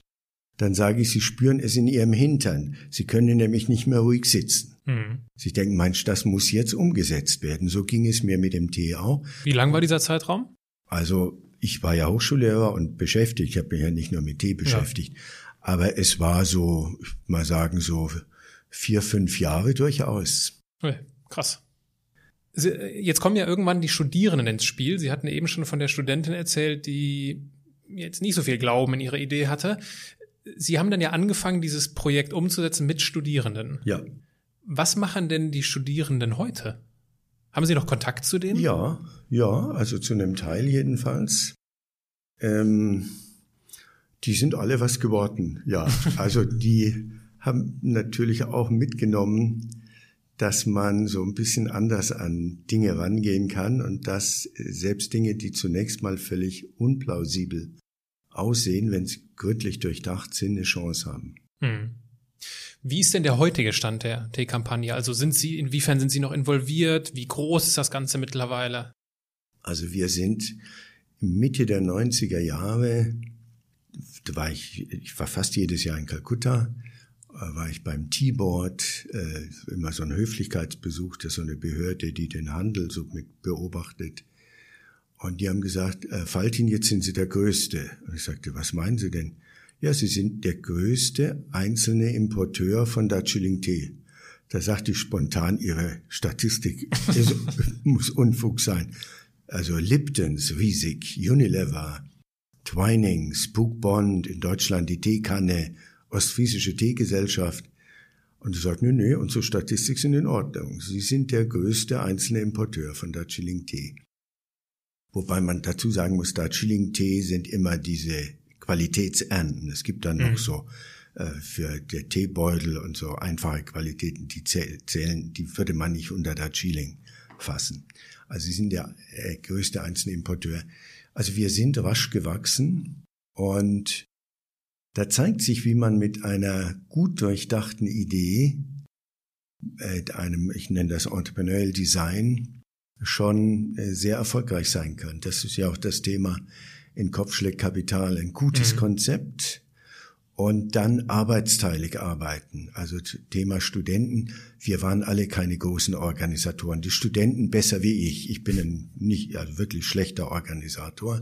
dann sage ich, sie spüren es in ihrem Hintern. Sie können nämlich nicht mehr ruhig sitzen. Mhm. Sie denken, Mensch, das muss jetzt umgesetzt werden. So ging es mir mit dem Tee auch. Wie lang war dieser Zeitraum? Also ich war ja Hochschullehrer und beschäftigt. Ich habe mich ja nicht nur mit Tee beschäftigt. Ja. Aber es war so, ich mal sagen, so vier, fünf Jahre durchaus. Krass. Jetzt kommen ja irgendwann die Studierenden ins Spiel. Sie hatten eben schon von der Studentin erzählt, die jetzt nicht so viel Glauben in ihre Idee hatte. Sie haben dann ja angefangen, dieses Projekt umzusetzen mit Studierenden. Ja. Was machen denn die Studierenden heute? Haben Sie noch Kontakt zu denen? Ja, ja, also zu einem Teil jedenfalls. Ähm, die sind alle was geworden, ja. <laughs> Also die haben natürlich auch mitgenommen, dass man so ein bisschen anders an Dinge rangehen kann und dass selbst Dinge, die zunächst mal völlig unplausibel aussehen, wenn sie gründlich durchdacht sind, eine Chance haben. Hm. Wie ist denn der heutige Stand der T-Kampagne? Also sind Sie, inwiefern sind Sie noch involviert? Wie groß ist das Ganze mittlerweile? Also wir sind Mitte der 90er Jahre, da war ich, ich war fast jedes Jahr in Kalkutta, äh, war ich beim T-Board, äh, immer so ein Höflichkeitsbesuch, das ist so eine Behörde, die den Handel so mit beobachtet. Und die haben gesagt, äh, Faltin, jetzt sind Sie der Größte. Und ich sagte, was meinen Sie denn? Ja, Sie sind der größte einzelne Importeur von Darjeeling-Tee. Da sagte ich spontan, Ihre Statistik <laughs> muss Unfug sein. Also Liptons, Riesig, Unilever, Twinings, Spook Bond, in Deutschland die Teekanne, Ostfriesische Teegesellschaft. Und er sagt, nö, nö, unsere Statistik sind in Ordnung. Sie sind der größte einzelne Importeur von Darjeeling-Tee. Wobei man dazu sagen muss, Darjeeling-Tee sind immer diese Qualitätsernten. Es gibt dann mhm. noch so äh, für der Teebeutel und so einfache Qualitäten, die zählen, die würde man nicht unter Darjeeling fassen. Also sie sind der äh, größte einzelne Importeur. Also wir sind rasch gewachsen und da zeigt sich, wie man mit einer gut durchdachten Idee, äh, einem, ich nenne das Entrepreneurial Design, schon sehr erfolgreich sein kann. Das ist ja auch das Thema in Kopfschlägkapital, ein gutes mhm. Konzept und dann arbeitsteilig arbeiten. Also Thema Studenten. Wir waren alle keine großen Organisatoren. Die Studenten besser wie ich. Ich bin ein nicht also wirklich schlechter Organisator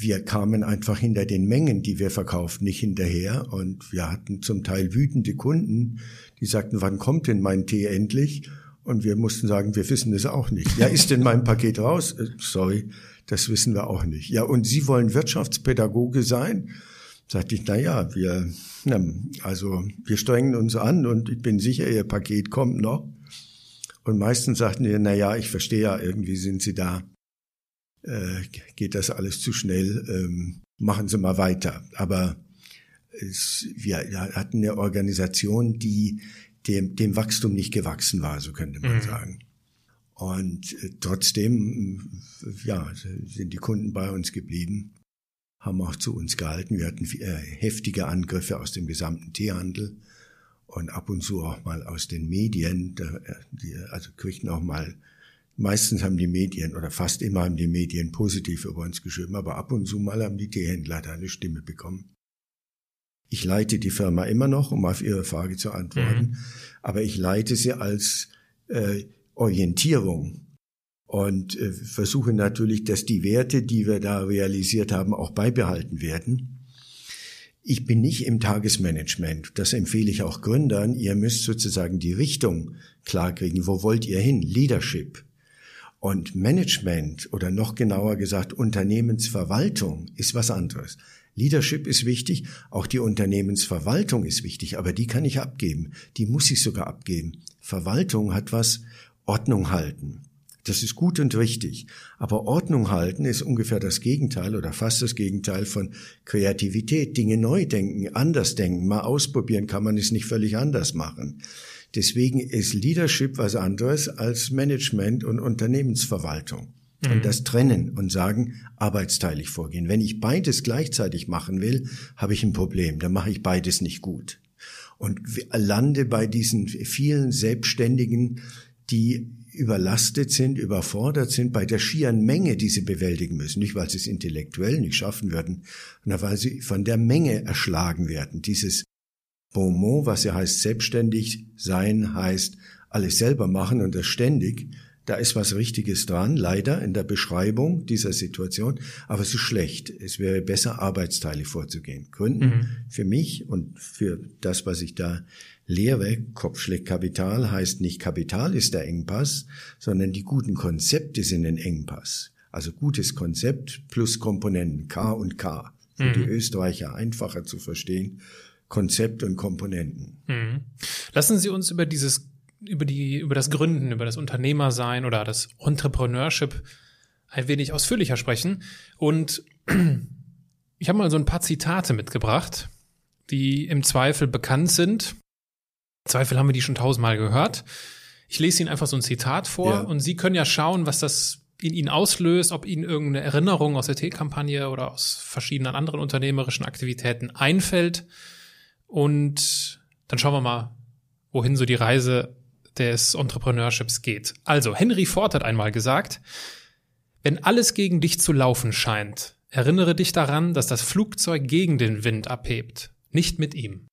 wir kamen einfach hinter den Mengen, die wir verkauften, nicht hinterher. Und wir hatten zum Teil wütende Kunden, die sagten, wann kommt denn mein Tee endlich? Und wir mussten sagen, wir wissen es auch nicht. Ja, ist denn mein Paket raus? Äh, sorry, das wissen wir auch nicht. Ja, und Sie wollen Wirtschaftspädagoge sein? Sagte ich, na ja, wir, also, wir strengen uns an und ich bin sicher, Ihr Paket kommt noch. Und meistens sagten die, na ja, ich verstehe ja, irgendwie sind Sie da äh, geht das alles zu schnell, ähm, machen Sie mal weiter. Aber es, wir hatten eine Organisation, die dem, dem Wachstum nicht gewachsen war, so könnte man mhm. sagen. Und äh, trotzdem, ja, sind die Kunden bei uns geblieben, haben auch zu uns gehalten. Wir hatten äh, heftige Angriffe aus dem gesamten Teehandel und ab und zu auch mal aus den Medien. Äh, die, also kriegten auch mal Meistens haben die Medien oder fast immer haben die Medien positiv über uns geschrieben, aber ab und zu mal haben die Teehändler da eine Stimme bekommen. Ich leite die Firma immer noch, um auf Ihre Frage zu antworten, mhm. aber ich leite sie als äh, Orientierung und äh, versuche natürlich, dass die Werte, die wir da realisiert haben, auch beibehalten werden. Ich bin nicht im Tagesmanagement. Das empfehle ich auch Gründern. Ihr müsst sozusagen die Richtung klarkriegen. Wo wollt ihr hin? Leadership. Und Management oder noch genauer gesagt Unternehmensverwaltung ist was anderes. Leadership ist wichtig, auch die Unternehmensverwaltung ist wichtig, aber die kann ich abgeben. Die muss ich sogar abgeben. Verwaltung hat was Ordnung halten. Das ist gut und richtig. Aber Ordnung halten ist ungefähr das Gegenteil oder fast das Gegenteil von Kreativität. Dinge neu denken, anders denken, mal ausprobieren kann man es nicht völlig anders machen. Deswegen ist Leadership was anderes als Management und Unternehmensverwaltung. Mhm. Und das trennen und sagen, arbeitsteilig vorgehen. Wenn ich beides gleichzeitig machen will, habe ich ein Problem. Dann mache ich beides nicht gut. Und lande bei diesen vielen Selbstständigen, die überlastet sind, überfordert sind bei der schieren Menge, die sie bewältigen müssen. Nicht, weil sie es intellektuell nicht schaffen würden, sondern weil sie von der Menge erschlagen werden. Dieses Beaumont, was ja heißt selbstständig sein, heißt alles selber machen und das ständig, da ist was Richtiges dran, leider in der Beschreibung dieser Situation, aber es ist schlecht. Es wäre besser, Arbeitsteile vorzugehen. Gründen mhm. für mich und für das, was ich da lehre, Kopf schlägt Kapital, heißt nicht Kapital ist der Engpass, sondern die guten Konzepte sind ein Engpass. Also gutes Konzept plus Komponenten K und K. Für mhm. die Österreicher einfacher zu verstehen. Konzept und Komponenten. Mhm. Lassen Sie uns über dieses über die, über das Gründen, über das Unternehmersein oder das Entrepreneurship ein wenig ausführlicher sprechen. Und <clears throat> ich habe mal so ein paar Zitate mitgebracht, die im Zweifel bekannt sind. Zweifel haben wir die schon tausendmal gehört. Ich lese Ihnen einfach so ein Zitat vor ja. und Sie können ja schauen, was das in Ihnen auslöst, ob Ihnen irgendeine Erinnerung aus der T-Kampagne oder aus verschiedenen anderen unternehmerischen Aktivitäten einfällt. Und dann schauen wir mal, wohin so die Reise des Entrepreneurships geht. Also, Henry Ford hat einmal gesagt, wenn alles gegen dich zu laufen scheint, erinnere dich daran, dass das Flugzeug gegen den Wind abhebt, nicht mit ihm.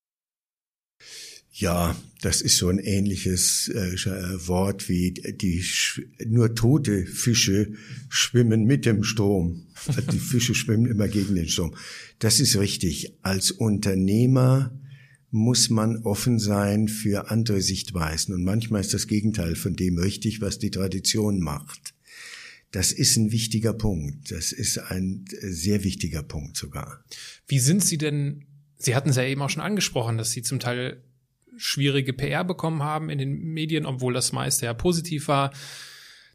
Ja, das ist so ein ähnliches äh, Wort wie die nur tote Fische schwimmen mit dem Strom. Die Fische schwimmen immer gegen den Strom. Das ist richtig. Als Unternehmer muss man offen sein für andere Sichtweisen. Und manchmal ist das Gegenteil von dem richtig, was die Tradition macht. Das ist ein wichtiger Punkt. Das ist ein sehr wichtiger Punkt sogar. Wie sind Sie denn, Sie hatten es ja eben auch schon angesprochen, dass Sie zum Teil schwierige PR bekommen haben in den Medien, obwohl das meiste ja positiv war.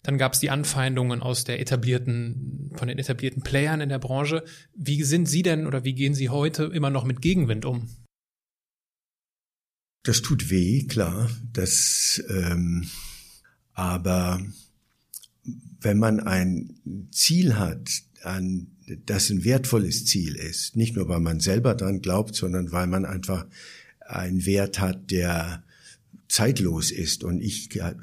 Dann gab es die Anfeindungen aus der etablierten, von den etablierten Playern in der Branche. Wie sind Sie denn oder wie gehen Sie heute immer noch mit Gegenwind um? Das tut weh, klar. Das, ähm, aber wenn man ein Ziel hat, an, das ein wertvolles Ziel ist, nicht nur weil man selber dran glaubt, sondern weil man einfach einen Wert hat, der zeitlos ist. Und ich habe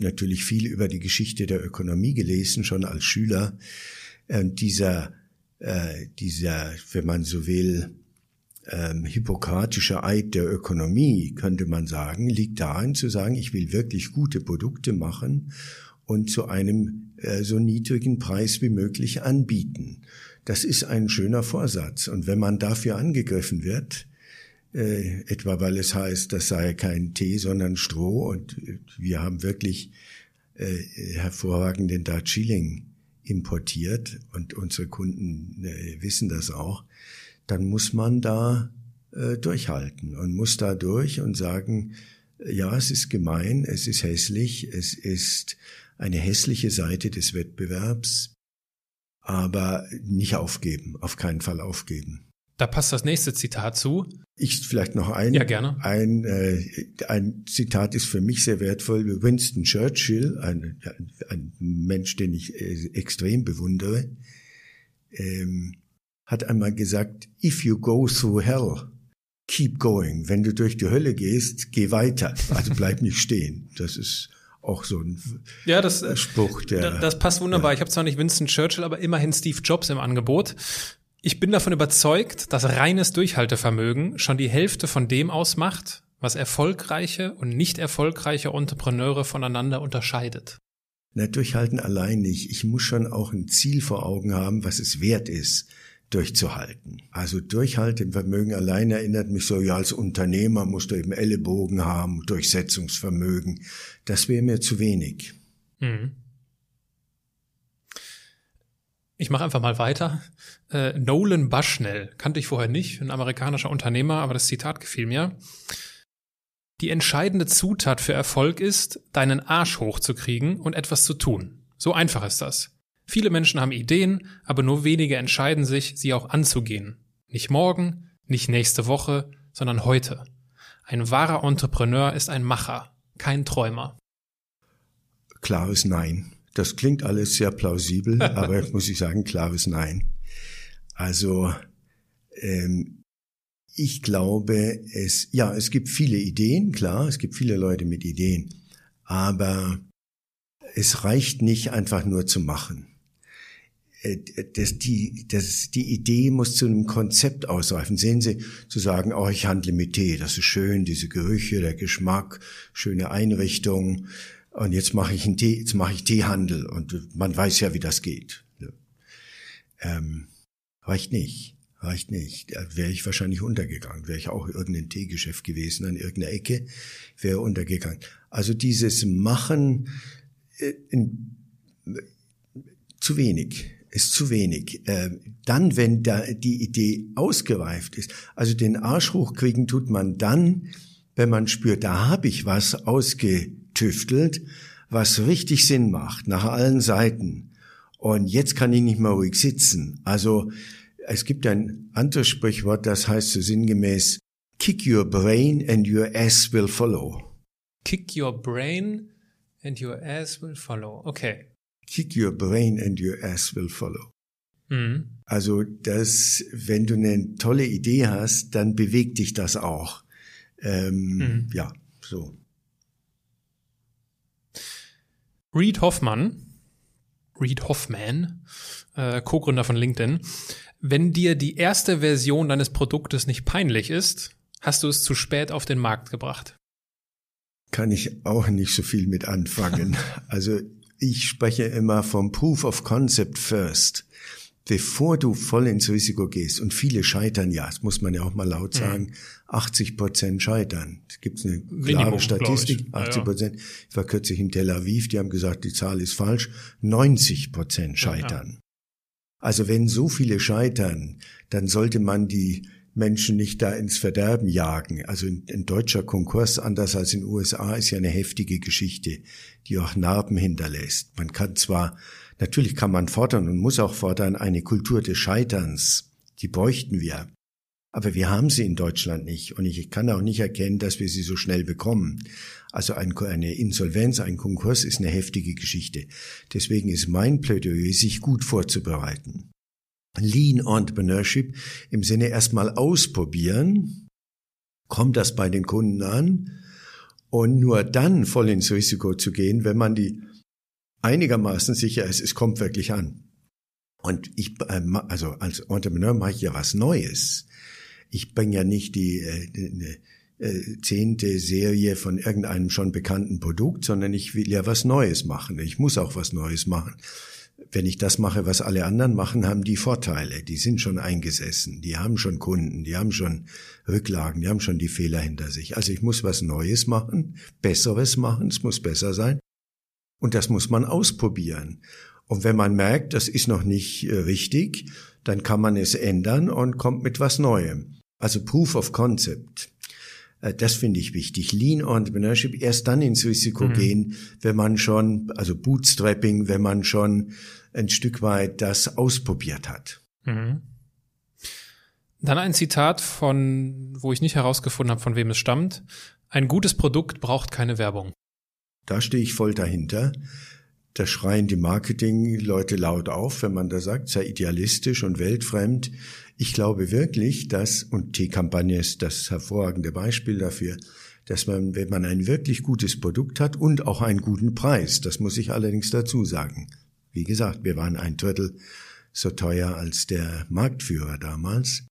natürlich viel über die Geschichte der Ökonomie gelesen, schon als Schüler. Und dieser, äh, dieser, wenn man so will, ähm, hippokratische Eid der Ökonomie, könnte man sagen, liegt darin zu sagen, ich will wirklich gute Produkte machen und zu einem äh, so niedrigen Preis wie möglich anbieten. Das ist ein schöner Vorsatz. Und wenn man dafür angegriffen wird, äh, etwa weil es heißt, das sei kein Tee, sondern Stroh, und wir haben wirklich äh, hervorragenden Darjeeling importiert. Und unsere Kunden äh, wissen das auch, dann muss man da äh, durchhalten und muss da durch und sagen, ja, es ist gemein, es ist hässlich, es ist eine hässliche Seite des Wettbewerbs, aber nicht aufgeben, auf keinen Fall aufgeben. Da passt das nächste Zitat zu. Ich vielleicht noch ein. Ja, gerne. Ein, äh, ein Zitat ist für mich sehr wertvoll. Winston Churchill, ein, ein Mensch, den ich äh, extrem bewundere, ähm, hat einmal gesagt, if you go through hell, keep going. Wenn du durch die Hölle gehst, geh weiter. Also bleib nicht stehen. Das ist auch so ein ja, das, Spruch. Der, das passt wunderbar. Ja. Ich habe zwar nicht Winston Churchill, aber immerhin Steve Jobs im Angebot. Ich bin davon überzeugt, dass reines Durchhaltevermögen schon die Hälfte von dem ausmacht, was erfolgreiche und nicht erfolgreiche Entrepreneure voneinander unterscheidet. Na, durchhalten allein nicht. Ich muss schon auch ein Ziel vor Augen haben, was es wert ist durchzuhalten. Also Durchhaltevermögen allein erinnert mich so, ja, als Unternehmer musst du eben Ellenbogen haben, Durchsetzungsvermögen. Das wäre mir zu wenig. Mhm. Ich mache einfach mal weiter. Äh, Nolan Bushnell kannte ich vorher nicht, ein amerikanischer Unternehmer, aber das Zitat gefiel mir. Die entscheidende Zutat für Erfolg ist, deinen Arsch hochzukriegen und etwas zu tun. So einfach ist das. Viele Menschen haben Ideen, aber nur wenige entscheiden sich, sie auch anzugehen. Nicht morgen, nicht nächste Woche, sondern heute. Ein wahrer Entrepreneur ist ein Macher, kein Träumer. Klares Nein. Das klingt alles sehr plausibel, <laughs> aber muss ich sagen, klares Nein. Also ähm, ich glaube, es ja, es gibt viele Ideen, klar, es gibt viele Leute mit Ideen, aber es reicht nicht einfach nur zu machen äh, das, die, das, die Idee muss zu einem Konzept ausreifen. Sehen Sie, zu sagen, oh, ich handle mit Tee, das ist schön, diese Gerüche, der Geschmack, schöne Einrichtung. Und jetzt mache ich einen Tee, jetzt mache ich Teehandel und man weiß ja, wie das geht. Ähm, reicht nicht, reicht nicht. Da wäre ich wahrscheinlich untergegangen. Wäre ich auch irgendein Teegeschäft gewesen an irgendeiner Ecke, wäre untergegangen. Also dieses Machen äh, in, zu wenig ist zu wenig. Äh, dann, wenn da die Idee ausgereift ist, also den Arsch hochkriegen tut man dann, wenn man spürt, da habe ich was ausgetüftelt, was richtig Sinn macht, nach allen Seiten. Und jetzt kann ich nicht mehr ruhig sitzen. Also es gibt ein anderes Sprichwort, das heißt so sinngemäß, kick your brain and your ass will follow. Kick your brain and your ass will follow. Okay kick your brain and your ass will follow. Mhm. Also das, wenn du eine tolle Idee hast, dann bewegt dich das auch. Ähm, mhm. Ja, so. Reed Hoffmann, Reed Hoffman, äh, Co-Gründer von LinkedIn. Wenn dir die erste Version deines Produktes nicht peinlich ist, hast du es zu spät auf den Markt gebracht. Kann ich auch nicht so viel mit anfangen. <laughs> also ich spreche immer vom Proof of Concept first. Bevor du voll ins Risiko gehst, und viele scheitern ja, das muss man ja auch mal laut mhm. sagen, mhm. 80 Prozent scheitern. Es gibt eine klare Minimum, Statistik, 80 Prozent. Ja, ja. Ich war kürzlich in Tel Aviv, die haben gesagt, die Zahl ist falsch. 90 Prozent scheitern. Ja, also wenn so viele scheitern, dann sollte man die Menschen nicht da ins Verderben jagen. Also ein, deutscher Konkurs, anders als in den USA, ist ja eine heftige Geschichte, die auch Narben hinterlässt. Man kann zwar, natürlich kann man fordern und muss auch fordern, eine Kultur des Scheiterns, die bräuchten wir. Aber wir haben sie in Deutschland nicht und ich kann auch nicht erkennen, dass wir sie so schnell bekommen. Also eine Insolvenz, ein Konkurs ist eine heftige Geschichte. Deswegen ist mein Plädoyer, sich gut vorzubereiten. Lean Entrepreneurship im Sinne erstmal ausprobieren, kommt das bei den Kunden an und nur dann voll ins Risiko zu gehen, wenn man die einigermaßen sicher ist, es kommt wirklich an. Und ich, ähm, also als Entrepreneur mache ich ja was Neues. Ich bringe ja nicht die, äh, die äh, zehnte Serie von irgendeinem schon bekannten Produkt, sondern ich will ja was Neues machen. Ich muss auch was Neues machen wenn ich das mache, was alle anderen machen, haben die Vorteile. Die sind schon eingesessen, die haben schon Kunden, die haben schon Rücklagen, die haben schon die Fehler hinter sich. Also ich muss was Neues machen, Besseres machen, es muss besser sein. Und das muss man ausprobieren. Und wenn man merkt, das ist noch nicht äh, richtig, dann kann man es ändern und kommt mit was Neuem. Also Proof of Concept. Äh, das finde ich wichtig. Lean Entrepreneurship erst dann ins Risiko mhm. gehen, wenn man schon, also Bootstrapping, wenn man schon ein Stück weit das ausprobiert hat. Mhm. Dann ein Zitat von, wo ich nicht herausgefunden habe, von wem es stammt. Ein gutes Produkt braucht keine Werbung. Da stehe ich voll dahinter. Da schreien die Marketing-Leute laut auf, wenn man da sagt, sei idealistisch und weltfremd. Ich glaube wirklich, dass, und die Kampagne ist das hervorragende Beispiel dafür, dass man, wenn man ein wirklich gutes Produkt hat und auch einen guten Preis, das muss ich allerdings dazu sagen. Wie gesagt, wir waren ein Drittel so teuer als der Marktführer damals.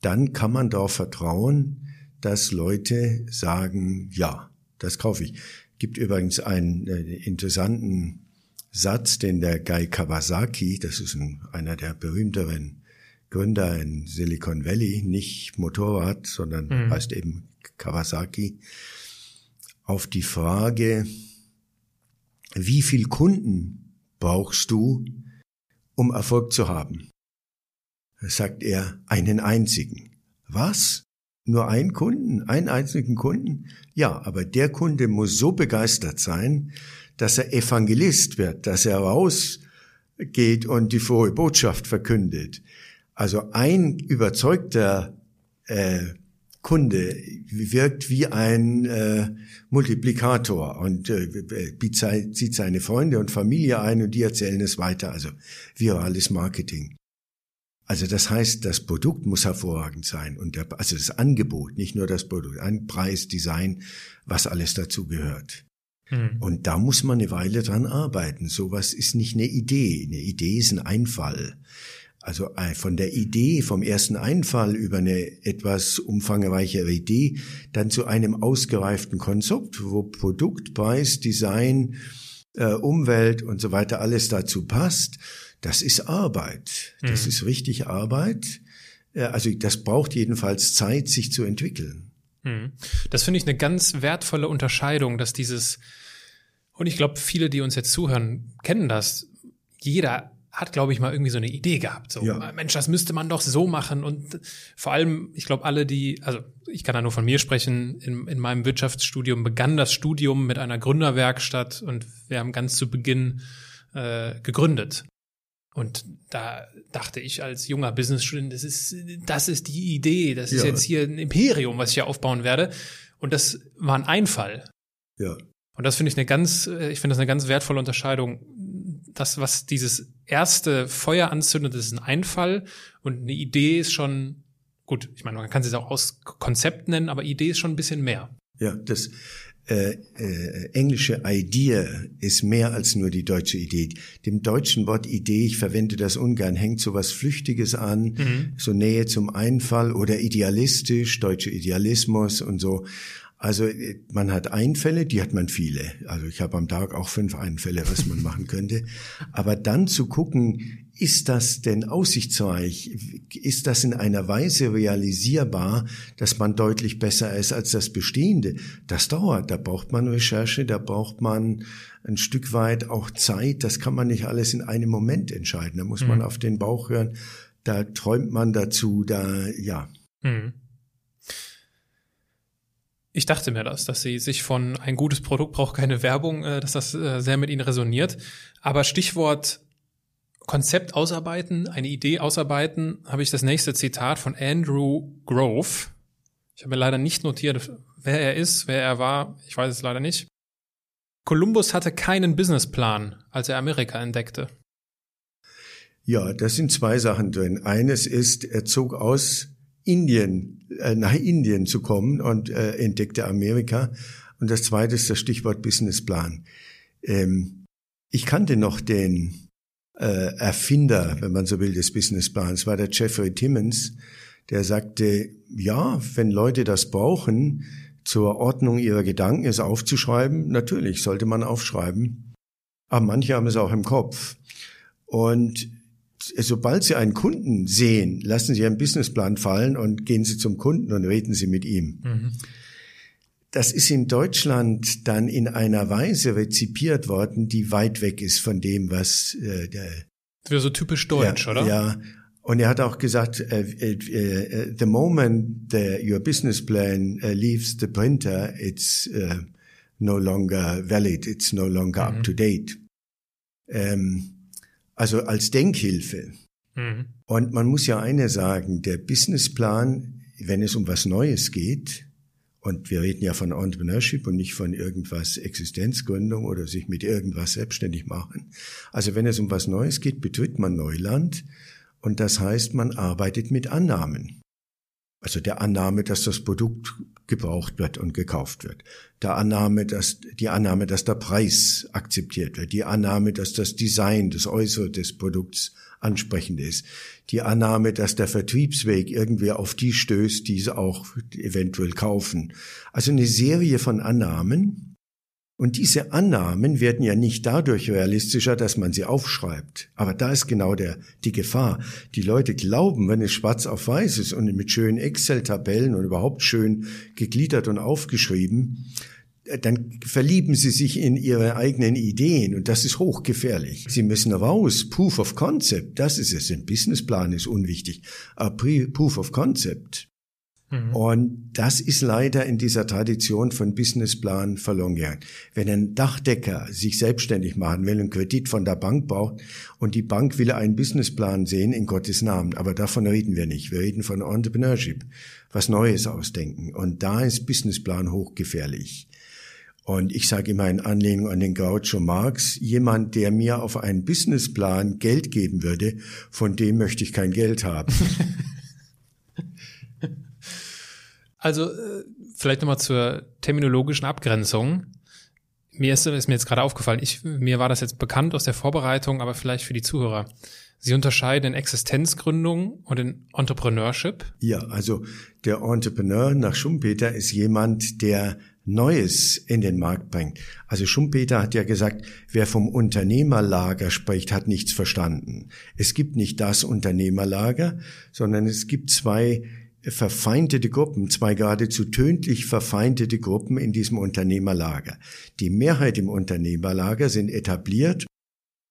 Dann kann man darauf vertrauen, dass Leute sagen, ja, das kaufe ich. Gibt übrigens einen äh, interessanten Satz, den der Guy Kawasaki, das ist ein, einer der berühmteren Gründer in Silicon Valley, nicht Motorrad, sondern mhm. heißt eben Kawasaki, auf die Frage, wie viel Kunden brauchst du, um Erfolg zu haben? sagt er, einen einzigen. Was? Nur einen Kunden? Einen einzigen Kunden? Ja, aber der Kunde muss so begeistert sein, dass er Evangelist wird, dass er rausgeht und die frohe Botschaft verkündet. Also ein überzeugter äh, Kunde wirkt wie ein äh, Multiplikator und äh, zieht seine Freunde und Familie ein und die erzählen es weiter. Also virales Marketing. Also das heißt, das Produkt muss hervorragend sein und der, also das Angebot, nicht nur das Produkt, ein Preis, Design, was alles dazu gehört. Mhm. Und da muss man eine Weile dran arbeiten. Sowas ist nicht eine Idee. Eine Idee ist ein Einfall. Also äh, von der Idee, vom ersten Einfall über eine etwas umfangreichere Idee, dann zu einem ausgereiften Konzept, wo Produkt, Preis, Design, äh, Umwelt und so weiter alles dazu passt. Das ist Arbeit. Das mhm. ist richtig Arbeit. Äh, also das braucht jedenfalls Zeit, sich zu entwickeln. Mhm. Das finde ich eine ganz wertvolle Unterscheidung, dass dieses, und ich glaube, viele, die uns jetzt zuhören, kennen das. Jeder hat, glaube ich, mal irgendwie so eine Idee gehabt. So, ja. Mensch, das müsste man doch so machen. Und vor allem, ich glaube, alle, die, also ich kann da nur von mir sprechen, in, in meinem Wirtschaftsstudium begann das Studium mit einer Gründerwerkstatt und wir haben ganz zu Beginn äh, gegründet. Und da dachte ich als junger Businessstudent, das ist, das ist die Idee, das ist ja. jetzt hier ein Imperium, was ich hier aufbauen werde. Und das war ein Einfall. Ja. Und das finde ich eine ganz, äh, ich finde das eine ganz wertvolle Unterscheidung. Das, was dieses erste Feuer anzündet, ist ein Einfall und eine Idee ist schon, gut, ich meine, man kann es jetzt auch aus Konzept nennen, aber Idee ist schon ein bisschen mehr. Ja, das, äh, äh, englische Idea ist mehr als nur die deutsche Idee. Dem deutschen Wort Idee, ich verwende das ungern, hängt so was Flüchtiges an, mhm. so Nähe zum Einfall oder idealistisch, deutsche Idealismus und so. Also äh, man hat Einfälle, die hat man viele. Also ich habe am Tag auch fünf Einfälle, was man machen <laughs> könnte. Aber dann zu gucken, ist das denn aussichtsreich? Ist das in einer Weise realisierbar, dass man deutlich besser ist als das Bestehende? Das dauert. Da braucht man Recherche, da braucht man ein Stück weit auch Zeit. Das kann man nicht alles in einem Moment entscheiden. Da muss mhm. man auf den Bauch hören. Da träumt man dazu, da, ja. Mhm. Ich dachte mir das, dass sie sich von ein gutes Produkt braucht keine Werbung, äh, dass das äh, sehr mit ihnen resoniert. Aber Stichwort Konzept ausarbeiten, eine Idee ausarbeiten, habe ich das nächste Zitat von Andrew Grove. Ich habe mir leider nicht notiert, wer er ist, wer er war. Ich weiß es leider nicht. Kolumbus hatte keinen Businessplan, als er Amerika entdeckte. Ja, das sind zwei Sachen drin. Eines ist, er zog aus Indien, äh, nach Indien zu kommen und äh, entdeckte Amerika. Und das zweite ist das Stichwort Businessplan. Ähm, ich kannte noch den äh, Erfinder, wenn man so will, des Businessplans, war der Jeffrey Timmons, der sagte, ja, wenn Leute das brauchen, zur Ordnung ihrer Gedanken es aufzuschreiben, natürlich sollte man aufschreiben, aber manche haben es auch im Kopf. Und sobald Sie einen Kunden sehen, lassen Sie Ihren Businessplan fallen und gehen Sie zum Kunden und reden Sie mit ihm. Mhm. Das ist in Deutschland dann in einer Weise rezipiert worden, die weit weg ist von dem, was äh, der. Das wäre so typisch deutsch, ja, oder? Ja. Und er hat auch gesagt, uh, uh, the moment the, your business plan uh, leaves the printer, it's no longer valid, it's no longer mhm. up to date. Ähm, also als Denkhilfe. Mhm. Und man muss ja eine sagen, der Businessplan, wenn es um was Neues geht, und wir reden ja von Entrepreneurship und nicht von irgendwas Existenzgründung oder sich mit irgendwas selbstständig machen. Also wenn es um was Neues geht, betritt man Neuland und das heißt, man arbeitet mit Annahmen. Also der Annahme, dass das Produkt gebraucht wird und gekauft wird. Der Annahme, dass, die Annahme, dass der Preis akzeptiert wird. Die Annahme, dass das Design, das Äußere des Produkts ansprechend ist. Die Annahme, dass der Vertriebsweg irgendwie auf die stößt, die sie auch eventuell kaufen. Also eine Serie von Annahmen. Und diese Annahmen werden ja nicht dadurch realistischer, dass man sie aufschreibt. Aber da ist genau der, die Gefahr. Die Leute glauben, wenn es schwarz auf weiß ist und mit schönen Excel-Tabellen und überhaupt schön gegliedert und aufgeschrieben, dann verlieben sie sich in ihre eigenen Ideen und das ist hochgefährlich. Sie müssen raus. Proof of Concept, das ist es. Ein Businessplan ist unwichtig. Aber Proof of Concept. Mhm. Und das ist leider in dieser Tradition von Businessplan verloren gegangen. Wenn ein Dachdecker sich selbstständig machen will, einen Kredit von der Bank braucht und die Bank will einen Businessplan sehen, in Gottes Namen. Aber davon reden wir nicht. Wir reden von Entrepreneurship. Was Neues ausdenken. Und da ist Businessplan hochgefährlich. Und ich sage immer in Anlehnung an den Groucho Marx, jemand, der mir auf einen Businessplan Geld geben würde, von dem möchte ich kein Geld haben. <laughs> Also äh, vielleicht nochmal zur terminologischen Abgrenzung. Mir ist, ist mir jetzt gerade aufgefallen, ich, mir war das jetzt bekannt aus der Vorbereitung, aber vielleicht für die Zuhörer. Sie unterscheiden in Existenzgründung und in Entrepreneurship? Ja, also der Entrepreneur nach Schumpeter ist jemand, der Neues in den Markt bringt. Also Schumpeter hat ja gesagt, wer vom Unternehmerlager spricht, hat nichts verstanden. Es gibt nicht das Unternehmerlager, sondern es gibt zwei verfeindete Gruppen, zwei geradezu tödlich verfeindete Gruppen in diesem Unternehmerlager. Die Mehrheit im Unternehmerlager sind etabliert,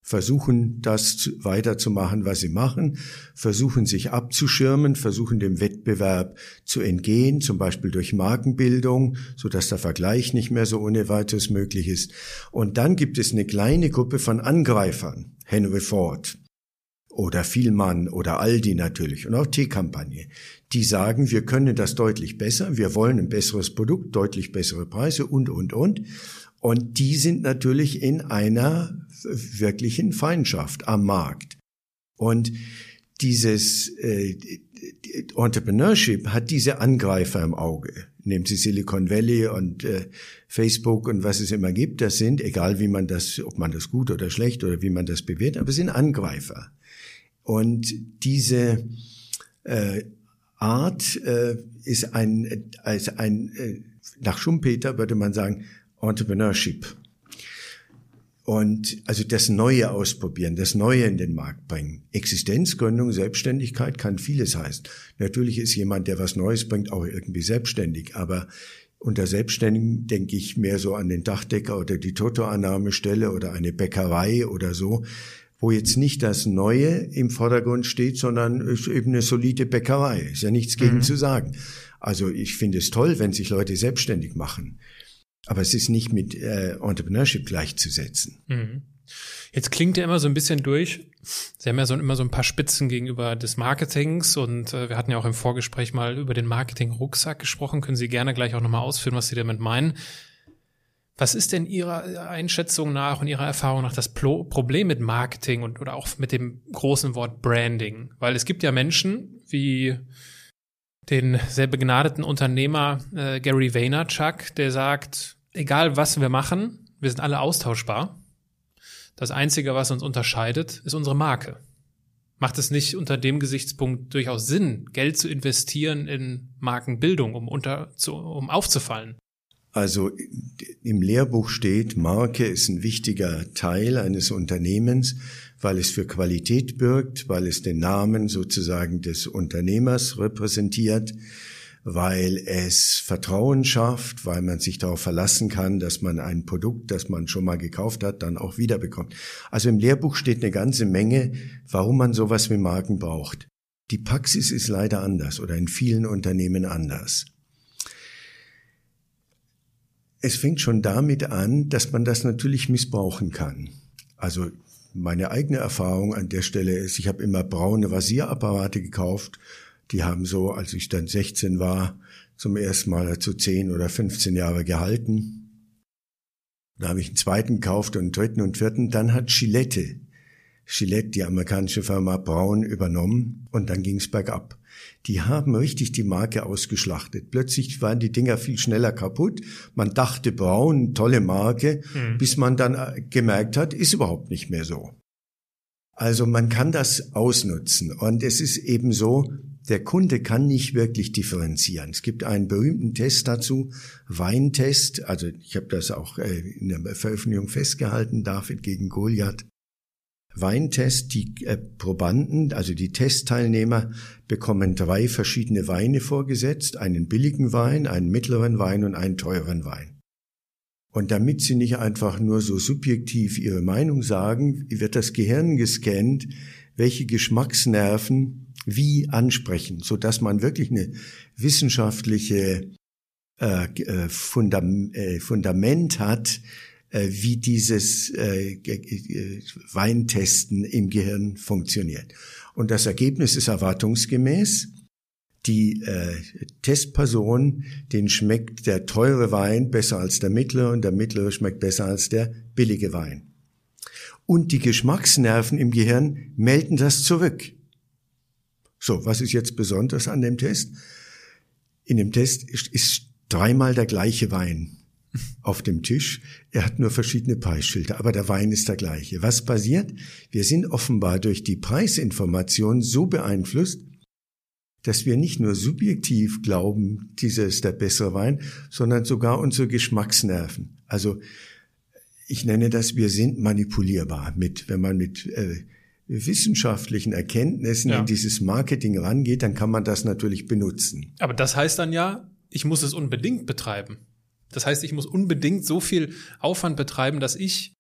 versuchen das weiterzumachen, was sie machen, versuchen sich abzuschirmen, versuchen dem Wettbewerb zu entgehen, zum Beispiel durch Markenbildung, so dass der Vergleich nicht mehr so ohne weiteres möglich ist. Und dann gibt es eine kleine Gruppe von Angreifern, Henry Ford, oder Vielmann oder Aldi natürlich und auch T-Kampagne, die sagen, wir können das deutlich besser, wir wollen ein besseres Produkt, deutlich bessere Preise und, und, und. Und die sind natürlich in einer wirklichen Feindschaft am Markt. Und dieses äh, Entrepreneurship hat diese Angreifer im Auge. Nehmen Sie Silicon Valley und äh, Facebook und was es immer gibt, das sind, egal wie man das, ob man das gut oder schlecht oder wie man das bewertet, aber es sind Angreifer. Und diese äh, Art äh, ist ein, als ein, äh, nach Schumpeter würde man sagen, Entrepreneurship. Und also das Neue ausprobieren, das Neue in den Markt bringen. Existenzgründung, Selbstständigkeit kann vieles heißen. Natürlich ist jemand, der was Neues bringt, auch irgendwie selbstständig, aber unter Selbstständigen denke ich mehr so an den Dachdecker oder die Totoannahmestelle oder eine Bäckerei oder so wo jetzt nicht das Neue im Vordergrund steht, sondern ist eben eine solide Bäckerei. Ist ja nichts gegen mhm. zu sagen. Also ich finde es toll, wenn sich Leute selbstständig machen. Aber es ist nicht mit äh, Entrepreneurship gleichzusetzen. Mhm. Jetzt klingt ja immer so ein bisschen durch. Sie haben ja so, immer so ein paar Spitzen gegenüber des Marketings und äh, wir hatten ja auch im Vorgespräch mal über den Marketing-Rucksack gesprochen. Können Sie gerne gleich auch nochmal ausführen, was Sie damit meinen. Was ist denn Ihrer Einschätzung nach und Ihrer Erfahrung nach das Problem mit Marketing und oder auch mit dem großen Wort Branding? Weil es gibt ja Menschen wie den sehr begnadeten Unternehmer äh, Gary Vaynerchuk, der sagt, egal was wir machen, wir sind alle austauschbar. Das Einzige, was uns unterscheidet, ist unsere Marke. Macht es nicht unter dem Gesichtspunkt durchaus Sinn, Geld zu investieren in Markenbildung, um unter, zu, um aufzufallen? Also im Lehrbuch steht, Marke ist ein wichtiger Teil eines Unternehmens, weil es für Qualität birgt, weil es den Namen sozusagen des Unternehmers repräsentiert, weil es Vertrauen schafft, weil man sich darauf verlassen kann, dass man ein Produkt, das man schon mal gekauft hat, dann auch wiederbekommt. Also im Lehrbuch steht eine ganze Menge, warum man sowas wie Marken braucht. Die Praxis ist leider anders oder in vielen Unternehmen anders. Es fängt schon damit an, dass man das natürlich missbrauchen kann. Also meine eigene Erfahrung an der Stelle ist, ich habe immer braune Rasierapparate gekauft. Die haben so, als ich dann 16 war, zum ersten Mal dazu 10 oder 15 Jahre gehalten. Da habe ich einen zweiten gekauft und einen dritten und vierten. Dann hat Gillette, Gillette, die amerikanische Firma Braun, übernommen und dann ging es bergab die haben richtig die Marke ausgeschlachtet. Plötzlich waren die Dinger viel schneller kaputt. Man dachte Braun, tolle Marke, mhm. bis man dann äh, gemerkt hat, ist überhaupt nicht mehr so. Also man kann das ausnutzen. Und es ist eben so, der Kunde kann nicht wirklich differenzieren. Es gibt einen berühmten Test dazu, Weintest. Also ich habe das auch äh, in der Veröffentlichung festgehalten, David gegen Goliath. Weintest. Die äh, Probanden, also die Testteilnehmer, bekommen drei verschiedene Weine vorgesetzt, einen billigen Wein, einen mittleren Wein und einen teuren Wein. Und damit sie nicht einfach nur so subjektiv ihre Meinung sagen, wird das Gehirn gescannt, welche Geschmacksnerven wie ansprechen, so dass man wirklich eine wissenschaftliche äh, äh Fundament hat, äh, wie dieses äh, Weintesten im Gehirn funktioniert. Und das Ergebnis ist erwartungsgemäß. Die äh, Testperson, den schmeckt der teure Wein besser als der mittlere und der mittlere schmeckt besser als der billige Wein. Und die Geschmacksnerven im Gehirn melden das zurück. So, was ist jetzt besonders an dem Test? In dem Test ist dreimal der gleiche Wein auf dem Tisch. Er hat nur verschiedene Preisschilder, aber der Wein ist der gleiche. Was passiert? Wir sind offenbar durch die Preisinformation so beeinflusst, dass wir nicht nur subjektiv glauben, dieser ist der bessere Wein, sondern sogar unsere Geschmacksnerven. Also ich nenne das, wir sind manipulierbar mit, wenn man mit äh, wissenschaftlichen Erkenntnissen ja. in dieses Marketing rangeht, dann kann man das natürlich benutzen. Aber das heißt dann ja, ich muss es unbedingt betreiben. Das heißt, ich muss unbedingt so viel Aufwand betreiben, dass ich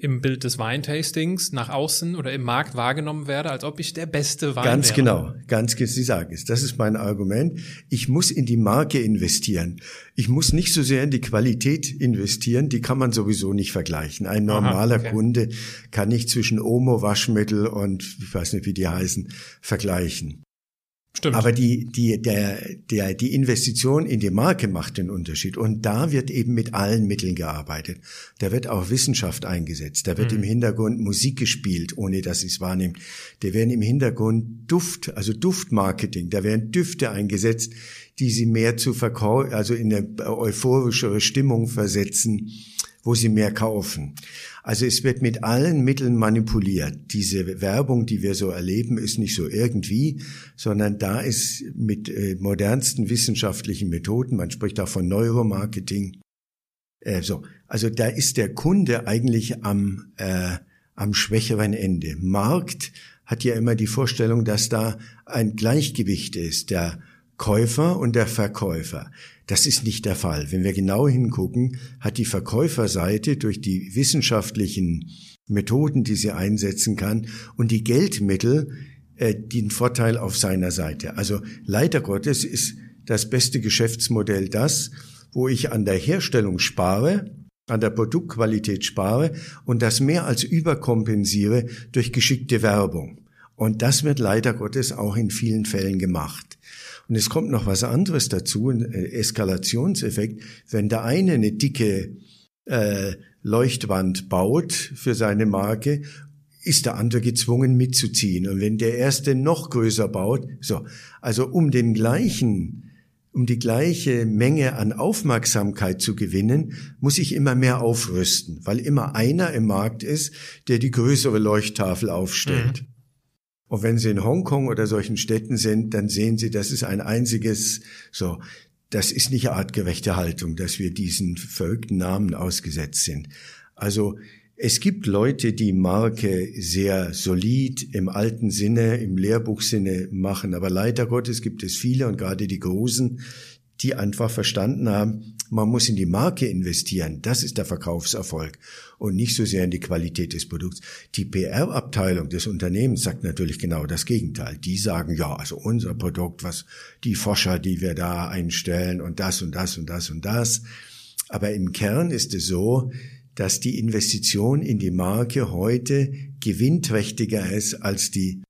im Bild des Weintastings nach außen oder im Markt wahrgenommen werde, als ob ich der beste Wein Ganz wäre. genau, ganz genau, Sie sagen es. Das ist mein Argument. Ich muss in die Marke investieren. Ich muss nicht so sehr in die Qualität investieren, die kann man sowieso nicht vergleichen. Ein normaler Aha, okay. Kunde kann nicht zwischen Omo, Waschmittel und ich weiß nicht, wie die heißen, vergleichen. Stimmt. Aber die, die, der, der, die Investition in die Marke macht den Unterschied. Und da wird eben mit allen Mitteln gearbeitet. Da wird auch Wissenschaft eingesetzt. Da wird mhm. im Hintergrund Musik gespielt, ohne dass sie es wahrnimmt. Da werden im Hintergrund Duft, also Duftmarketing. Da werden Düfte eingesetzt, die sie mehr zu verkaufen, also in eine euphorischere Stimmung versetzen wo sie mehr kaufen. Also es wird mit allen Mitteln manipuliert. Diese Werbung, die wir so erleben, ist nicht so irgendwie, sondern da ist mit äh, modernsten wissenschaftlichen Methoden, man spricht auch von Neuromarketing, äh, so. Also da ist der Kunde eigentlich am, äh, am schwächeren Ende. Markt hat ja immer die Vorstellung, dass da ein Gleichgewicht ist. Der Käufer und der Verkäufer. Das ist nicht der Fall. Wenn wir genau hingucken, hat die Verkäuferseite durch die wissenschaftlichen Methoden, die sie einsetzen kann, und die Geldmittel äh, den Vorteil auf seiner Seite. Also leider Gottes ist das beste Geschäftsmodell das, wo ich an der Herstellung spare, an der Produktqualität spare und das mehr als überkompensiere durch geschickte Werbung. Und das wird leider Gottes auch in vielen Fällen gemacht. Und es kommt noch was anderes dazu, ein äh, Eskalationseffekt. Wenn der eine eine dicke äh, Leuchtwand baut für seine Marke, ist der andere gezwungen mitzuziehen. Und wenn der erste noch größer baut, so, also um den gleichen um die gleiche Menge an Aufmerksamkeit zu gewinnen, muss ich immer mehr aufrüsten, weil immer einer im Markt ist, der die größere Leuchttafel aufstellt. Mhm. Und wenn Sie in Hongkong oder solchen Städten sind, dann sehen Sie, das ist ein einziges, so, das ist nicht artgerechte Haltung, dass wir diesen verrückten Namen ausgesetzt sind. Also, es gibt Leute, die Marke sehr solid im alten Sinne, im Lehrbuchsinne machen, aber leider Gottes gibt es viele und gerade die Großen, die einfach verstanden haben, man muss in die Marke investieren. Das ist der Verkaufserfolg und nicht so sehr in die Qualität des Produkts. Die PR-Abteilung des Unternehmens sagt natürlich genau das Gegenteil. Die sagen, ja, also unser Produkt, was die Forscher, die wir da einstellen und das und das und das und das. Aber im Kern ist es so, dass die Investition in die Marke heute gewinnträchtiger ist als die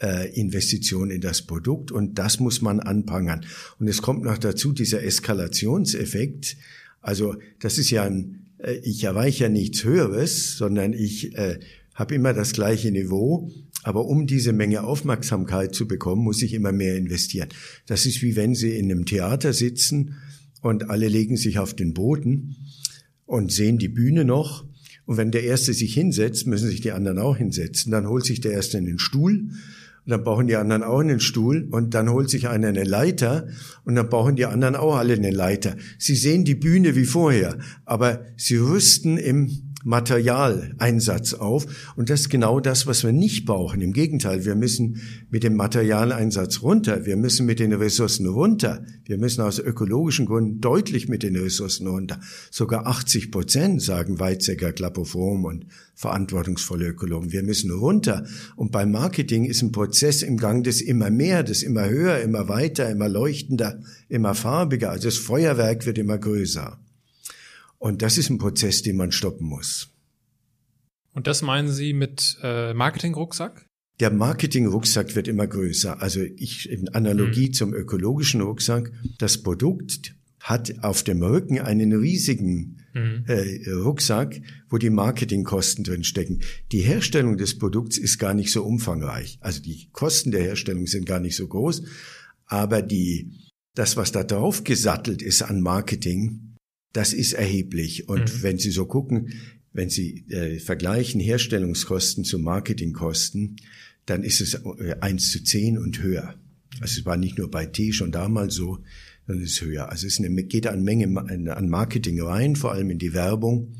äh, Investition in das Produkt und das muss man anprangern. Und es kommt noch dazu dieser Eskalationseffekt. Also das ist ja ein, ich erweiche ja nichts Höheres, sondern ich äh, habe immer das gleiche Niveau. Aber um diese Menge Aufmerksamkeit zu bekommen, muss ich immer mehr investieren. Das ist wie wenn Sie in einem Theater sitzen und alle legen sich auf den Boden und sehen die Bühne noch. Und wenn der Erste sich hinsetzt, müssen sich die anderen auch hinsetzen. Dann holt sich der Erste einen Stuhl und dann brauchen die anderen auch einen Stuhl und dann holt sich einer eine Leiter und dann brauchen die anderen auch alle eine Leiter. Sie sehen die Bühne wie vorher, aber sie rüsten im Materialeinsatz auf. Und das ist genau das, was wir nicht brauchen. Im Gegenteil, wir müssen mit dem Materialeinsatz runter. Wir müssen mit den Ressourcen runter. Wir müssen aus ökologischen Gründen deutlich mit den Ressourcen runter. Sogar 80 Prozent, sagen Weizsäcker, Klappoform und verantwortungsvolle Ökologen. Wir müssen runter. Und beim Marketing ist ein Prozess im Gang des immer mehr, des immer höher, immer weiter, immer leuchtender, immer farbiger. Also das Feuerwerk wird immer größer. Und das ist ein Prozess, den man stoppen muss. Und das meinen Sie mit äh, Marketing-Rucksack? Der Marketing-Rucksack wird immer größer. Also ich in Analogie mhm. zum ökologischen Rucksack, das Produkt hat auf dem Rücken einen riesigen mhm. äh, Rucksack, wo die Marketingkosten drin stecken. Die Herstellung des Produkts ist gar nicht so umfangreich. Also die Kosten der Herstellung sind gar nicht so groß, aber die das, was da drauf gesattelt ist an Marketing, Das ist erheblich. Und mhm. wenn Sie so gucken, wenn Sie äh, vergleichen Herstellungskosten zu Marketingkosten, dann ist es äh, eins zu zehn und höher. Also es war nicht nur bei Tee schon damals so, sondern es ist höher. Also es eine, geht an Menge an Marketing rein, vor allem in die Werbung.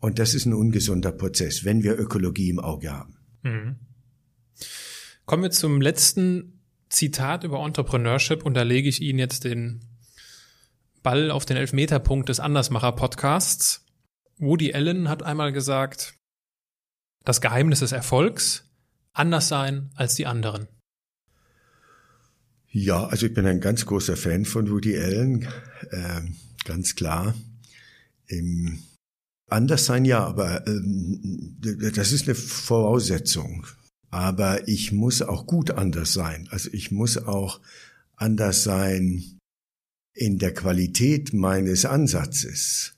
Und das ist ein ungesunder Prozess, wenn wir Ökologie im Auge haben. Mhm. Kommen wir zum letzten Zitat über Entrepreneurship und da lege ich Ihnen jetzt den Ball auf den Elfmeterpunkt des Andersmacher-Podcasts. Woody Allen hat einmal gesagt, das Geheimnis des Erfolgs, anders sein als die anderen. Ja, also ich bin ein ganz großer Fan von Woody Allen, äh, ganz klar. Im anders sein, ja, aber ähm, das ist eine Voraussetzung. Aber ich muss auch gut anders sein. Also ich muss auch anders sein in der Qualität meines Ansatzes.